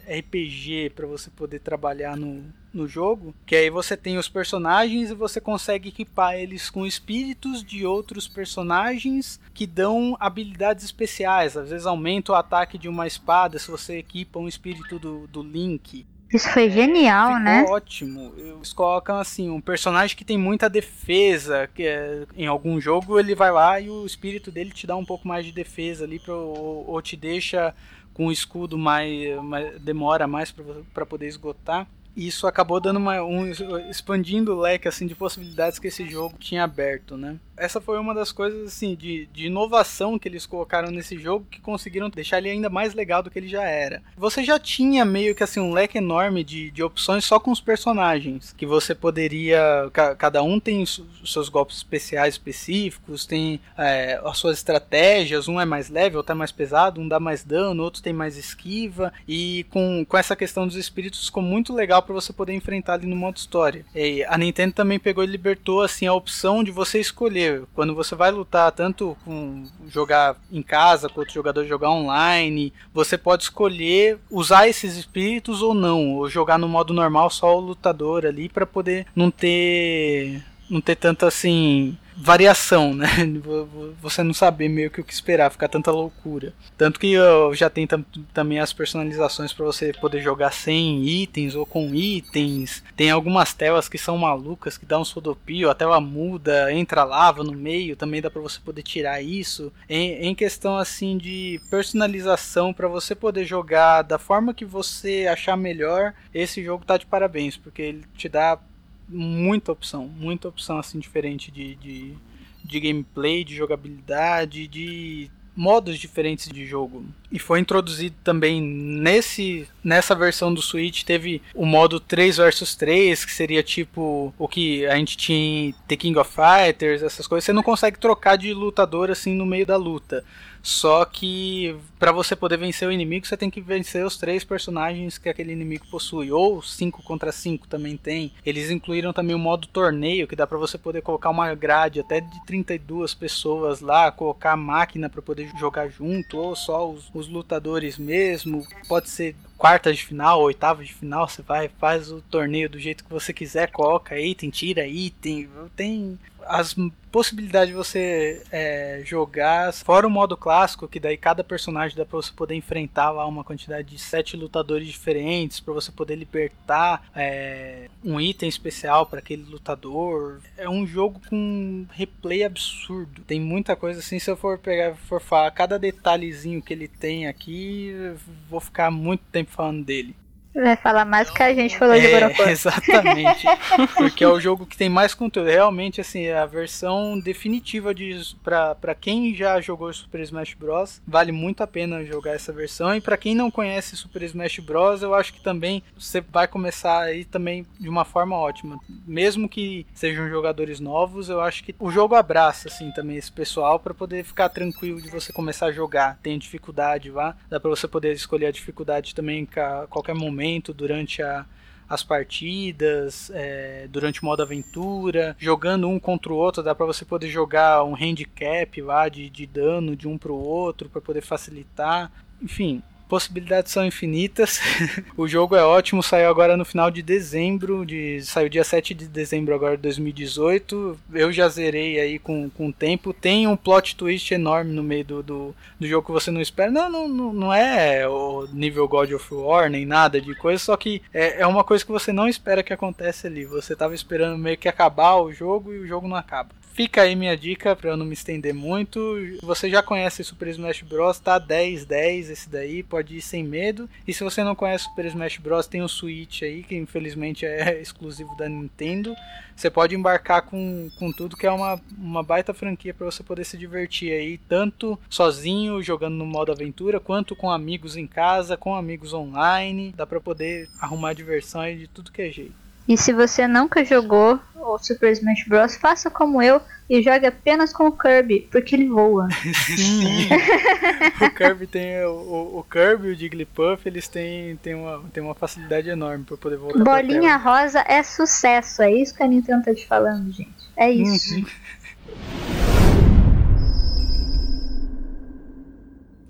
para você poder trabalhar no, no jogo, que aí você tem os personagens e você consegue equipar eles com espíritos de outros personagens que dão habilidades especiais. Às vezes aumenta o ataque de uma espada se você equipa um espírito do, do Link. Isso foi genial, Ficou né? Ótimo. Eles colocam assim, um personagem que tem muita defesa, que é, em algum jogo ele vai lá e o espírito dele te dá um pouco mais de defesa ali pro, ou, ou te deixa com o escudo mais, mais demora mais para poder esgotar isso acabou dando uma, um, expandindo o leque assim de possibilidades que esse jogo tinha aberto, né? Essa foi uma das coisas assim de, de inovação que eles colocaram nesse jogo que conseguiram deixar ele ainda mais legal do que ele já era. Você já tinha meio que assim um leque enorme de, de opções só com os personagens, que você poderia cada um tem seus golpes especiais específicos, tem é, as suas estratégias, um é mais leve, outro é mais pesado, um dá mais dano, outro tem mais esquiva e com, com essa questão dos espíritos ficou muito legal para você poder enfrentar ali no modo história. E a Nintendo também pegou e libertou assim a opção de você escolher quando você vai lutar tanto com jogar em casa, com jogador jogar online, você pode escolher usar esses espíritos ou não, ou jogar no modo normal só o lutador ali para poder não ter não ter tanta assim variação, né? [laughs] Você não saber meio que o que esperar, ficar tanta loucura. Tanto que eu já tem tam também as personalizações para você poder jogar sem itens ou com itens. Tem algumas telas que são malucas, que dá um sodopio, a tela muda, entra lava no meio, também dá para você poder tirar isso. Em, em questão assim de personalização para você poder jogar da forma que você achar melhor, esse jogo tá de parabéns, porque ele te dá muita opção, muita opção assim diferente de, de, de gameplay, de jogabilidade, de modos diferentes de jogo. E foi introduzido também nesse nessa versão do Switch teve o modo 3 versus 3, que seria tipo o que a gente tinha em The King of Fighters, essas coisas. Você não consegue trocar de lutador assim no meio da luta. Só que para você poder vencer o inimigo, você tem que vencer os três personagens que aquele inimigo possui, ou 5 contra 5 também tem. Eles incluíram também o modo torneio, que dá para você poder colocar uma grade até de 32 pessoas lá, colocar a máquina para poder jogar junto, ou só os, os lutadores mesmo. Pode ser quarta de final, oitava de final, você vai, faz o torneio do jeito que você quiser, coloca item, tira item, tem as possibilidades de você é, jogar, fora o modo clássico, que daí cada personagem dá pra você poder enfrentar lá uma quantidade de sete lutadores diferentes, para você poder libertar é, um item especial para aquele lutador. É um jogo com replay absurdo. Tem muita coisa assim, se eu for pegar, for falar cada detalhezinho que ele tem aqui, vou ficar muito tempo falando dele. Vai falar mais que a gente falou é, de God [laughs] Exatamente. porque é o jogo que tem mais conteúdo. Realmente, assim, é a versão definitiva de para quem já jogou Super Smash Bros. Vale muito a pena jogar essa versão. E para quem não conhece Super Smash Bros, eu acho que também você vai começar aí também de uma forma ótima. Mesmo que sejam jogadores novos, eu acho que o jogo abraça, assim, também esse pessoal para poder ficar tranquilo de você começar a jogar. Tem dificuldade lá, dá para você poder escolher a dificuldade também a qualquer momento momento durante a, as partidas, é, durante o modo aventura, jogando um contra o outro, dá para você poder jogar um handicap lá de, de dano de um para o outro para poder facilitar. Enfim, possibilidades são infinitas. [laughs] o jogo é ótimo, saiu agora no final de dezembro, de, saiu dia 7 de dezembro agora de 2018. Eu já zerei aí com, com o tempo. Tem um plot twist enorme no meio do, do, do jogo que você não espera. Não, não, não é o nível God of War nem nada de coisa, só que é, é uma coisa que você não espera que aconteça ali. Você tava esperando meio que acabar o jogo e o jogo não acaba. Fica aí minha dica para eu não me estender muito. Você já conhece Super Smash Bros, tá 10 10 esse daí, pode ir sem medo. E se você não conhece Super Smash Bros, tem o Switch aí que infelizmente é [laughs] exclusivo da Nintendo. Você pode embarcar com, com tudo que é uma, uma baita franquia para você poder se divertir aí, tanto sozinho jogando no modo aventura, quanto com amigos em casa, com amigos online. Dá para poder arrumar diversão aí de tudo que é jeito. E se você nunca jogou o Super Smash Bros, faça como eu e jogue apenas com o Kirby, porque ele voa. [laughs] Sim. [laughs] o Kirby tem o, o, o, Kirby e o Jigglypuff, eles têm, têm, uma, têm uma facilidade enorme para poder voltar Bolinha rosa é sucesso, é isso que a Nintendo tá te falando, gente. É isso. Uhum.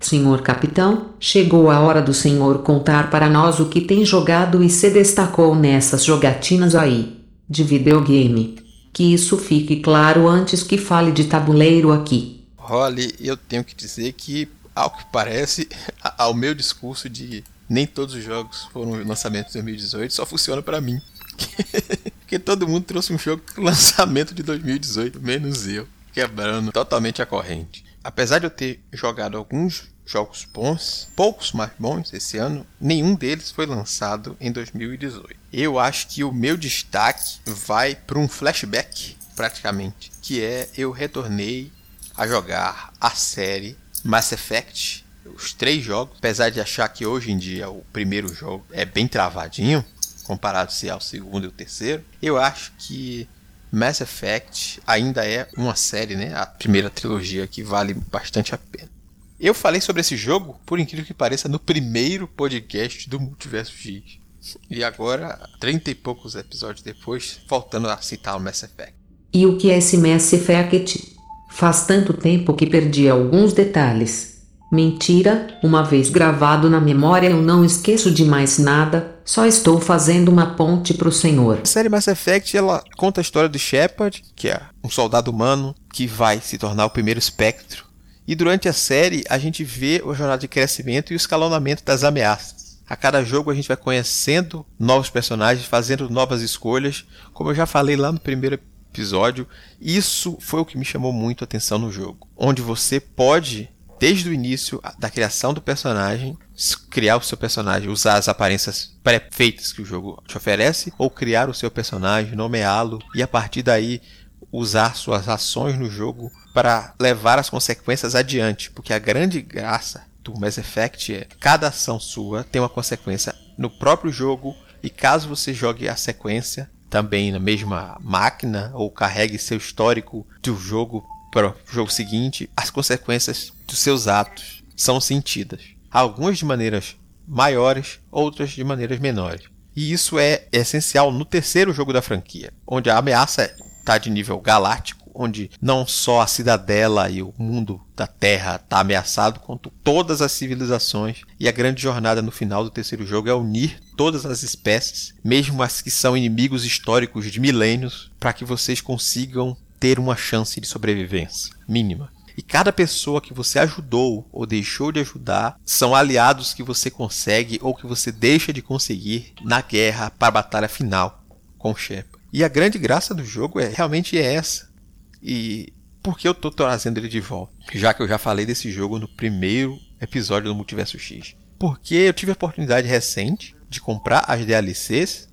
Senhor capitão, chegou a hora do senhor contar para nós o que tem jogado e se destacou nessas jogatinas aí, de videogame. Que isso fique claro antes que fale de tabuleiro aqui. Olha, eu tenho que dizer que, ao que parece, [laughs] ao meu discurso de nem todos os jogos foram lançamentos de 2018 só funciona para mim. [laughs] Porque todo mundo trouxe um jogo [laughs] lançamento de 2018, menos eu, quebrando totalmente a corrente. Apesar de eu ter jogado alguns jogos bons, poucos mais bons esse ano, nenhum deles foi lançado em 2018. Eu acho que o meu destaque vai para um flashback, praticamente, que é eu retornei a jogar a série Mass Effect, os três jogos, apesar de achar que hoje em dia o primeiro jogo é bem travadinho, comparado se ao segundo e o terceiro, eu acho que Mass Effect ainda é uma série, né, a primeira trilogia que vale bastante a pena. Eu falei sobre esse jogo, por incrível que pareça, no primeiro podcast do Multiverso X. E agora, trinta e poucos episódios depois, faltando a citar o Mass Effect. E o que é esse Mass Effect? Faz tanto tempo que perdi alguns detalhes. Mentira, uma vez gravado na memória eu não esqueço de mais nada, só estou fazendo uma ponte pro senhor. A série Mass Effect ela conta a história do Shepard, que é um soldado humano que vai se tornar o primeiro espectro. E durante a série a gente vê a jornada de crescimento e o escalonamento das ameaças. A cada jogo a gente vai conhecendo novos personagens, fazendo novas escolhas. Como eu já falei lá no primeiro episódio, isso foi o que me chamou muito a atenção no jogo. Onde você pode, desde o início da criação do personagem, criar o seu personagem, usar as aparências pré-feitas que o jogo te oferece, ou criar o seu personagem, nomeá-lo e a partir daí usar suas ações no jogo para levar as consequências adiante, porque a grande graça do Mass Effect é cada ação sua tem uma consequência no próprio jogo e caso você jogue a sequência também na mesma máquina ou carregue seu histórico do jogo para o jogo seguinte, as consequências dos seus atos são sentidas. Algumas de maneiras maiores, outras de maneiras menores. E isso é essencial no terceiro jogo da franquia, onde a ameaça está de nível galáctico onde não só a cidadela e o mundo da Terra está ameaçado, quanto todas as civilizações. E a grande jornada no final do terceiro jogo é unir todas as espécies, mesmo as que são inimigos históricos de milênios, para que vocês consigam ter uma chance de sobrevivência mínima. E cada pessoa que você ajudou ou deixou de ajudar são aliados que você consegue ou que você deixa de conseguir na guerra para a batalha final com Shepard. E a grande graça do jogo é realmente é essa. E por que eu tô trazendo ele de volta? Já que eu já falei desse jogo no primeiro episódio do Multiverso X. Porque eu tive a oportunidade recente de comprar as DLCs,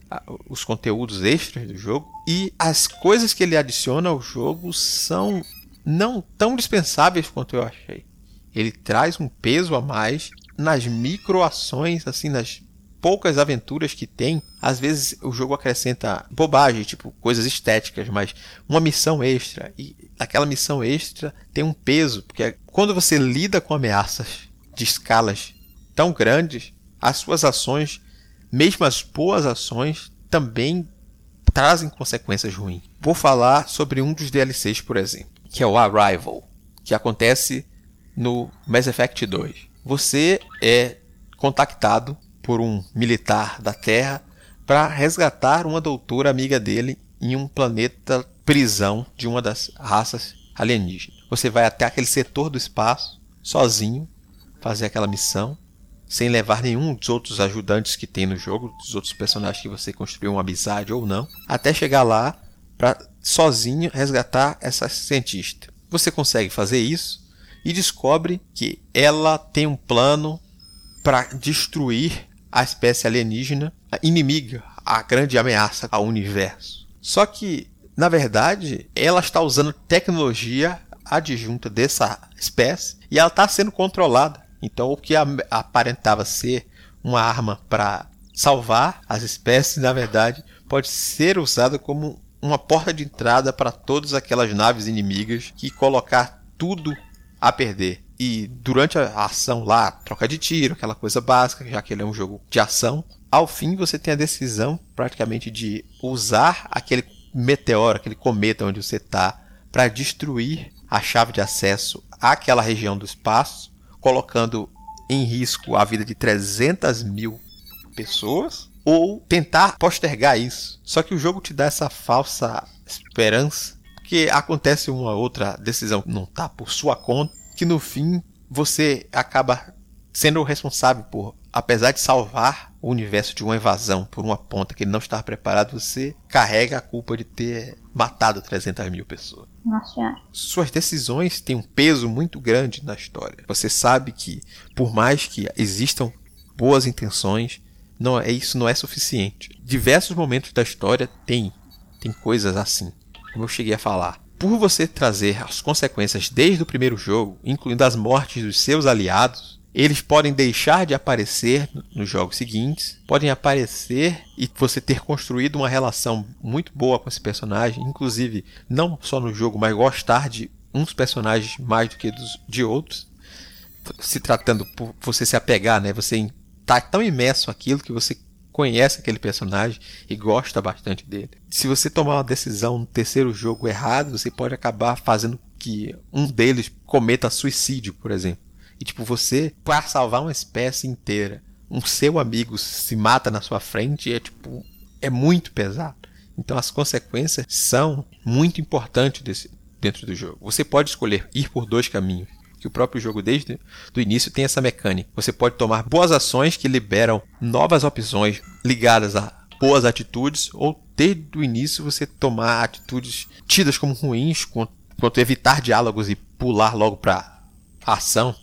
os conteúdos extras do jogo, e as coisas que ele adiciona ao jogo são não tão dispensáveis quanto eu achei. Ele traz um peso a mais nas microações, assim, nas poucas aventuras que tem, às vezes o jogo acrescenta bobagem, tipo coisas estéticas, mas uma missão extra. E aquela missão extra tem um peso, porque quando você lida com ameaças de escalas tão grandes, as suas ações, mesmo as boas ações, também trazem consequências ruins. Vou falar sobre um dos DLCs, por exemplo, que é o Arrival, que acontece no Mass Effect 2. Você é contactado por um militar da Terra para resgatar uma doutora amiga dele em um planeta prisão de uma das raças alienígenas. Você vai até aquele setor do espaço sozinho fazer aquela missão sem levar nenhum dos outros ajudantes que tem no jogo, dos outros personagens que você construiu uma amizade ou não, até chegar lá para sozinho resgatar essa cientista. Você consegue fazer isso e descobre que ela tem um plano para destruir a espécie alienígena inimiga, a grande ameaça ao universo. Só que, na verdade, ela está usando tecnologia adjunta dessa espécie e ela está sendo controlada. Então, o que aparentava ser uma arma para salvar as espécies, na verdade, pode ser usada como uma porta de entrada para todas aquelas naves inimigas que colocar tudo a perder. E durante a ação lá, troca de tiro, aquela coisa básica, já que ele é um jogo de ação, ao fim você tem a decisão praticamente de usar aquele meteoro, aquele cometa onde você está, para destruir a chave de acesso àquela região do espaço, colocando em risco a vida de 300 mil pessoas, ou tentar postergar isso. Só que o jogo te dá essa falsa esperança, que acontece uma outra decisão que não está por sua conta, que no fim você acaba sendo o responsável por, apesar de salvar o universo de uma invasão por uma ponta que ele não estava preparado, você carrega a culpa de ter matado 300 mil pessoas. Nossa. Suas decisões têm um peso muito grande na história. Você sabe que, por mais que existam boas intenções, não é isso não é suficiente. Diversos momentos da história tem tem coisas assim, como eu cheguei a falar por você trazer as consequências desde o primeiro jogo, incluindo as mortes dos seus aliados, eles podem deixar de aparecer nos jogos seguintes, podem aparecer e você ter construído uma relação muito boa com esse personagem, inclusive não só no jogo, mas gostar de uns personagens mais do que dos, de outros, se tratando por você se apegar, né? Você está tão imerso aquilo que você conhece aquele personagem e gosta bastante dele. Se você tomar uma decisão no terceiro jogo errado, você pode acabar fazendo que um deles cometa suicídio, por exemplo. E tipo, você, para salvar uma espécie inteira, um seu amigo se mata na sua frente, é tipo, é muito pesado. Então as consequências são muito importantes desse, dentro do jogo. Você pode escolher ir por dois caminhos. Que o próprio jogo desde o início tem essa mecânica. Você pode tomar boas ações que liberam novas opções ligadas a boas atitudes, ou desde o início você tomar atitudes tidas como ruins, quanto evitar diálogos e pular logo para ação.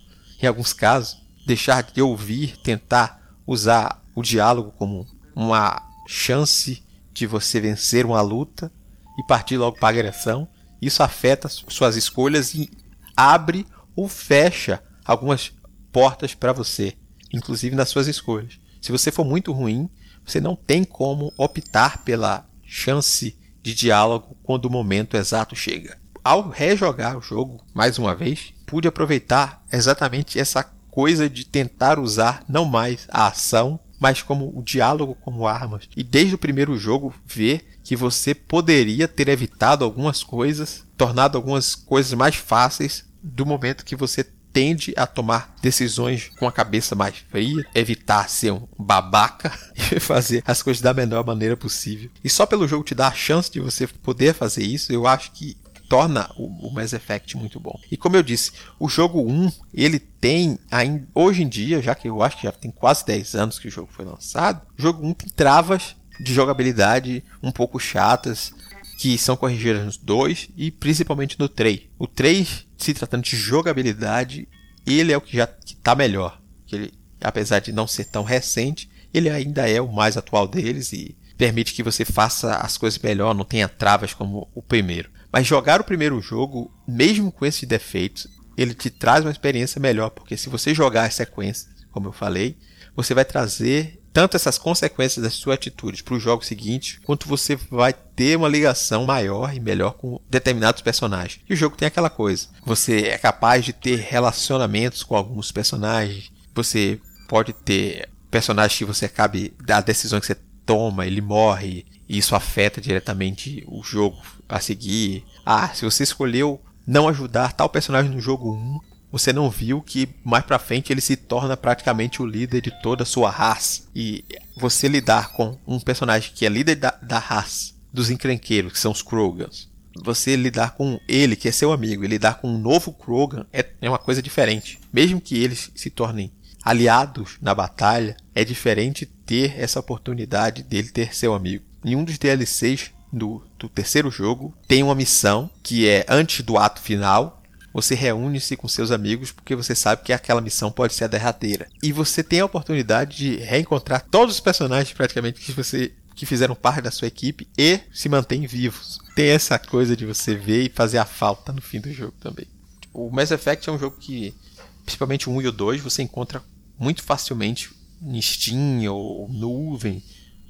Em alguns casos, deixar de ouvir, tentar usar o diálogo como uma chance de você vencer uma luta e partir logo para a agressão. Isso afeta suas escolhas e abre ou fecha algumas portas para você, inclusive nas suas escolhas. Se você for muito ruim, você não tem como optar pela chance de diálogo quando o momento exato chega. Ao rejogar o jogo mais uma vez, pude aproveitar exatamente essa coisa de tentar usar não mais a ação, mas como o diálogo como armas. E desde o primeiro jogo ver que você poderia ter evitado algumas coisas, tornado algumas coisas mais fáceis do momento que você tende a tomar decisões com a cabeça mais fria, evitar ser um babaca [laughs] e fazer as coisas da melhor maneira possível. E só pelo jogo te dar a chance de você poder fazer isso, eu acho que torna o, Mass Effect muito bom. E como eu disse, o jogo 1, ele tem ainda hoje em dia, já que eu acho que já tem quase 10 anos que o jogo foi lançado, o jogo 1 tem travas de jogabilidade um pouco chatas, que são corrigidas no 2 e principalmente no 3. O 3, se tratando de jogabilidade, ele é o que já está melhor. Ele, apesar de não ser tão recente, ele ainda é o mais atual deles e permite que você faça as coisas melhor, não tenha travas como o primeiro. Mas jogar o primeiro jogo, mesmo com esses defeitos, ele te traz uma experiência melhor, porque se você jogar as sequências, como eu falei, você vai trazer tanto essas consequências das suas atitudes para o jogo seguinte, quanto você vai ter uma ligação maior e melhor com determinados personagens. E o jogo tem aquela coisa: você é capaz de ter relacionamentos com alguns personagens, você pode ter personagens que você acabe da decisão que você toma, ele morre, e isso afeta diretamente o jogo a seguir. Ah, se você escolheu não ajudar tal personagem no jogo 1, você não viu que mais pra frente ele se torna praticamente o líder de toda a sua raça. E você lidar com um personagem que é líder da, da raça, dos encrenqueiros, que são os Krogans, você lidar com ele, que é seu amigo, e lidar com um novo Krogan é, é uma coisa diferente. Mesmo que eles se tornem aliados na batalha, é diferente ter essa oportunidade dele ter seu amigo. Em um dos DLCs do, do terceiro jogo, tem uma missão que é antes do ato final. Você reúne-se com seus amigos porque você sabe que aquela missão pode ser a derradeira. E você tem a oportunidade de reencontrar todos os personagens praticamente que você que fizeram parte da sua equipe e se mantêm vivos. Tem essa coisa de você ver e fazer a falta no fim do jogo também. O Mass Effect é um jogo que, principalmente o 1 e o 2, você encontra muito facilmente em Steam ou nuvem,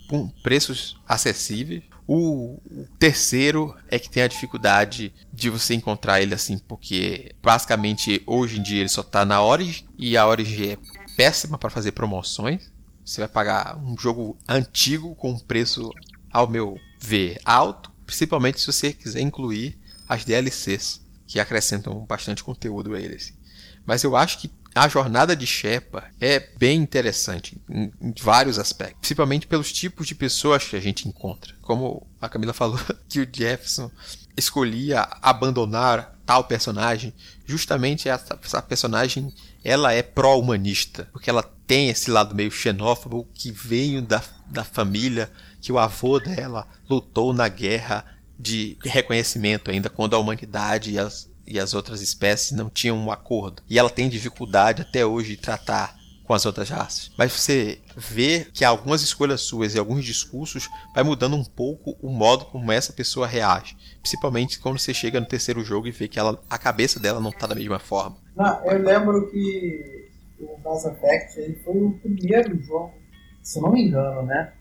com preços acessíveis. O, terceiro é que tem a dificuldade de você encontrar ele assim, porque basicamente hoje em dia ele só está na Origin e a Origin é péssima para fazer promoções. Você vai pagar um jogo antigo com um preço, ao meu ver, alto, principalmente se você quiser incluir as DLCs, que acrescentam bastante conteúdo a ele. Assim. Mas eu acho que a jornada de Shepard é bem interessante em, em, vários aspectos, principalmente pelos tipos de pessoas que a gente encontra. Como a Camila falou, [laughs] que o Jefferson escolhia abandonar tal personagem, justamente essa, essa personagem ela é pró-humanista, porque ela tem esse lado meio xenófobo que veio da, da família, que o avô dela lutou na guerra de reconhecimento ainda quando a humanidade e as, e as outras espécies não tinham um acordo. E ela tem dificuldade até hoje de tratar com as outras raças. Mas você vê que algumas escolhas suas e alguns discursos vai mudando um pouco o modo como essa pessoa reage. Principalmente quando você chega no terceiro jogo e vê que ela, a cabeça dela não está da mesma forma. Não, eu lembro que o Mass Effect ele foi o primeiro jogo, se não me engano, né?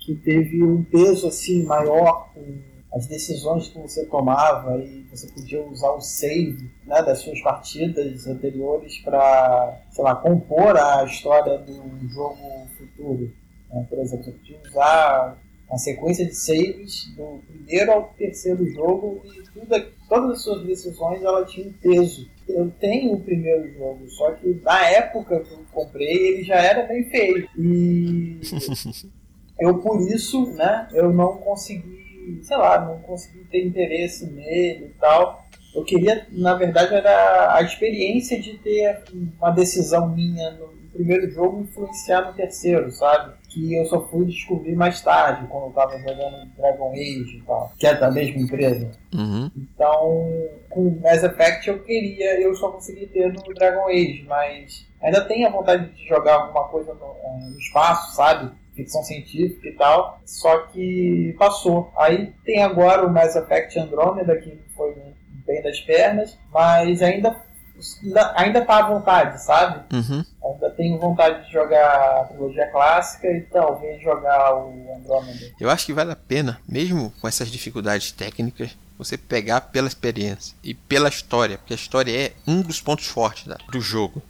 Que teve um peso assim maior com as decisões que você tomava e você podia usar o save né, das suas partidas anteriores para, sei lá, compor a história do jogo futuro. Né? Por exemplo, você podia usar a sequência de saves do primeiro ao terceiro jogo e tudo, todas as suas decisões ela tinha um peso. eu tenho o primeiro jogo, só que na época que eu comprei ele já era bem feio. E [laughs] eu por isso, né, eu não consegui, sei lá, não consegui ter interesse nele e tal. Eu queria, na verdade, era a experiência de ter uma decisão minha no primeiro jogo influenciar no terceiro, sabe? Que eu só fui descobrir mais tarde, quando eu tava jogando Dragon Age e tal, que é da mesma empresa. Uhum. Então, com Mass Effect eu queria, eu só consegui ter no Dragon Age, mas ainda tenho a vontade de jogar alguma coisa no, eh, no espaço, sabe? Ficção científica e tal, só que passou. Aí tem agora o Mass Effect Andromeda, que foi bem das pernas, mas ainda ainda tá à vontade, sabe? Uhum. Ainda tenho vontade de jogar a trilogia clássica e talvez jogar o Andromeda. Eu acho que vale a pena, mesmo com essas dificuldades técnicas, você pegar pela experiência e pela história, porque a história é um dos pontos fortes do jogo.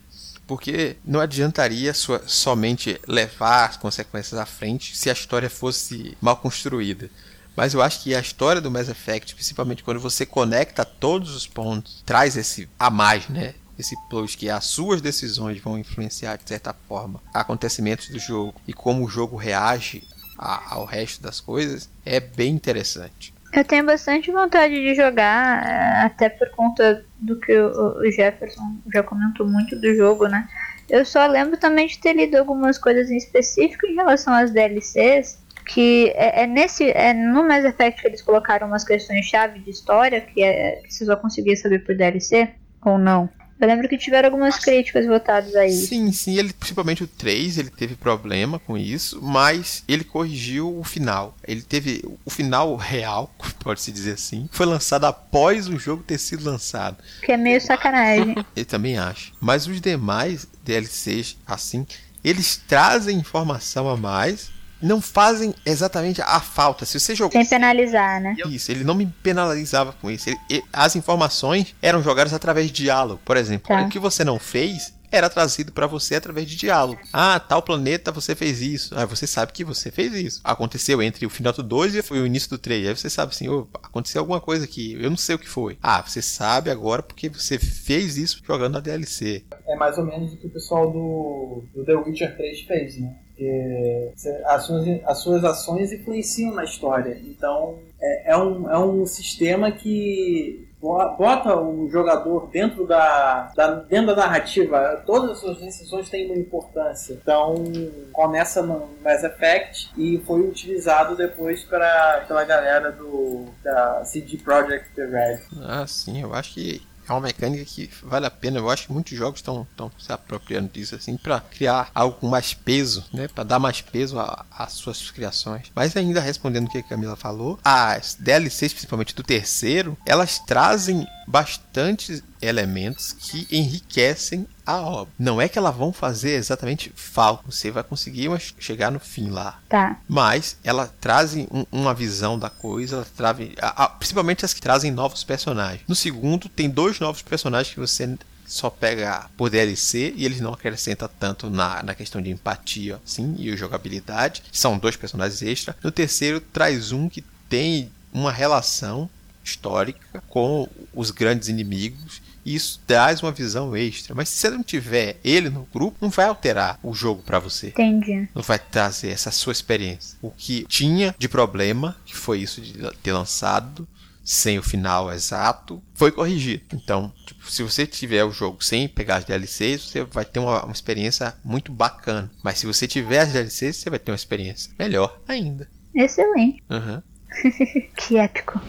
Porque não adiantaria sua, somente levar as consequências à frente se a história fosse mal construída. Mas eu acho que a história do Mass Effect, principalmente quando você conecta todos os pontos, traz esse a mais, né? Esse plus que as suas decisões vão influenciar de certa forma acontecimentos do jogo e como o jogo reage a, ao resto das coisas, é bem interessante. Eu tenho bastante vontade de jogar, eh, até por conta do que o Jefferson já comentou muito do jogo, né? Eu só lembro também de ter lido algumas coisas em específico em relação às DLCs, que é, é, nesse é no Mass Effect que eles colocaram umas questões chave de história que, é, que você só conseguia saber por DLC ou não. Eu lembro que tiveram algumas críticas votadas aí. Sim, sim, ele, principalmente o 3, ele teve problema com isso, mas ele corrigiu o final. Ele teve o final real, [laughs] pode-se dizer assim, foi lançado após o jogo ter sido lançado. Que é meio sacanagem. [laughs] Eu também acho. Mas os demais DLCs, assim, eles trazem informação a mais não fazem exatamente a falta. Se você jogou. Sem penalizar, né? Isso, ele não me penalizava com isso. Ele, ele, as informações eram jogadas através de diálogo. Por exemplo, tá. o que você não fez era trazido para você através de diálogo. Ah, tal planeta você fez isso. Ah, você sabe que você fez isso. Aconteceu entre o final do 2 e o início do 3. Aí você sabe assim, oh, aconteceu alguma coisa aqui, eu não sei o que foi. Ah, você sabe agora porque você fez isso jogando a DLC. É mais ou menos o que o pessoal do, do The Witcher 3 fez, né? Porque as suas, as suas ações influenciam na história. Então, é, é, um, é um sistema que bota o jogador dentro da, da, dentro da narrativa. Todas as suas decisões têm uma importância. Então, começa no Mass Effect e foi utilizado depois pra, pela galera do da CD Projekt Red. Ah, sim, eu acho que é uma mecânica que vale a pena. Eu acho que muitos jogos estão se apropriando disso assim para criar algo com mais peso, né? Para dar mais peso às suas criações. Mas ainda respondendo o que a Camila falou, as DLCs, principalmente do terceiro, elas trazem bastantes elementos que enriquecem a obra. Não é que elas vão fazer exatamente falta, você vai conseguir chegar no fim lá. Tá. Mas elas trazem um, uma visão da coisa, elas trazem, a, a, principalmente as que trazem novos personagens. No segundo, tem dois novos personagens que você só pega por DLC e eles não acrescentam tanto na, na questão de empatia sim, e jogabilidade. São dois personagens extra. No terceiro, traz um que tem uma relação histórica com os grandes inimigos e isso traz uma visão extra. Mas se você não tiver ele no grupo, não vai alterar o jogo para você. Entendi. Não vai trazer essa sua experiência. O que tinha de problema, que foi isso de ter lançado sem o final exato, foi corrigido. Então, tipo, se você tiver o jogo sem pegar as DLCs, você vai ter uma, uma experiência muito bacana. Mas se você tiver as DLCs, você vai ter uma experiência melhor ainda. Excelente. Uhum. [laughs] que épico.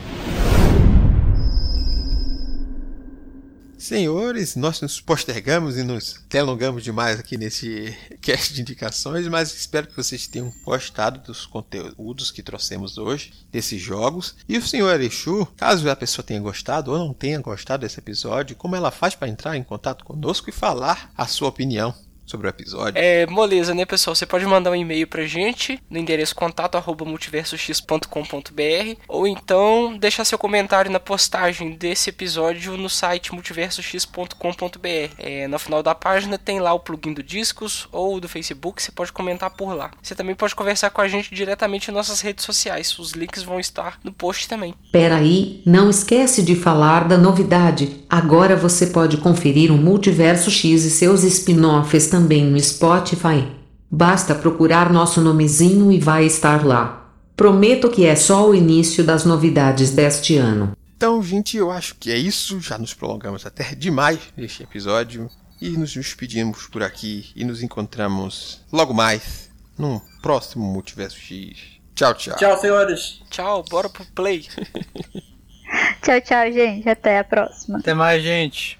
Senhores, nós nos postergamos e nos delongamos demais aqui nesse [laughs] cast de indicações, mas espero que vocês tenham gostado dos conteúdos que trouxemos hoje, desses jogos. E o senhor Exu, caso a pessoa tenha gostado ou não tenha gostado desse episódio, como ela faz para entrar em contato conosco e falar a sua opinião? Sobre o episódio. É moleza, né, pessoal? Você pode mandar um e-mail pra gente no endereço contato@multiversox.com.br ou então deixar seu comentário na postagem desse episódio no site multiversox.com.br. É, no final da página tem lá o plugin do Discos ou do Facebook, você pode comentar por lá. Você também pode conversar com a gente diretamente em nossas redes sociais. Os links vão estar no post também. Peraí, não esquece de falar da novidade. Agora você pode conferir o Multiverso X e seus spin-offs também no Spotify. Basta procurar nosso nomezinho e vai estar lá. Prometo que é só o início das novidades deste ano. Então, gente, eu acho que é isso. Já nos prolongamos até demais neste episódio. E nos despedimos por aqui e nos encontramos logo mais num próximo Multiverso X. Tchau, tchau. Tchau, senhores. Tchau, bora pro play. [laughs] Tchau, tchau, gente. Até a próxima. Até mais, gente.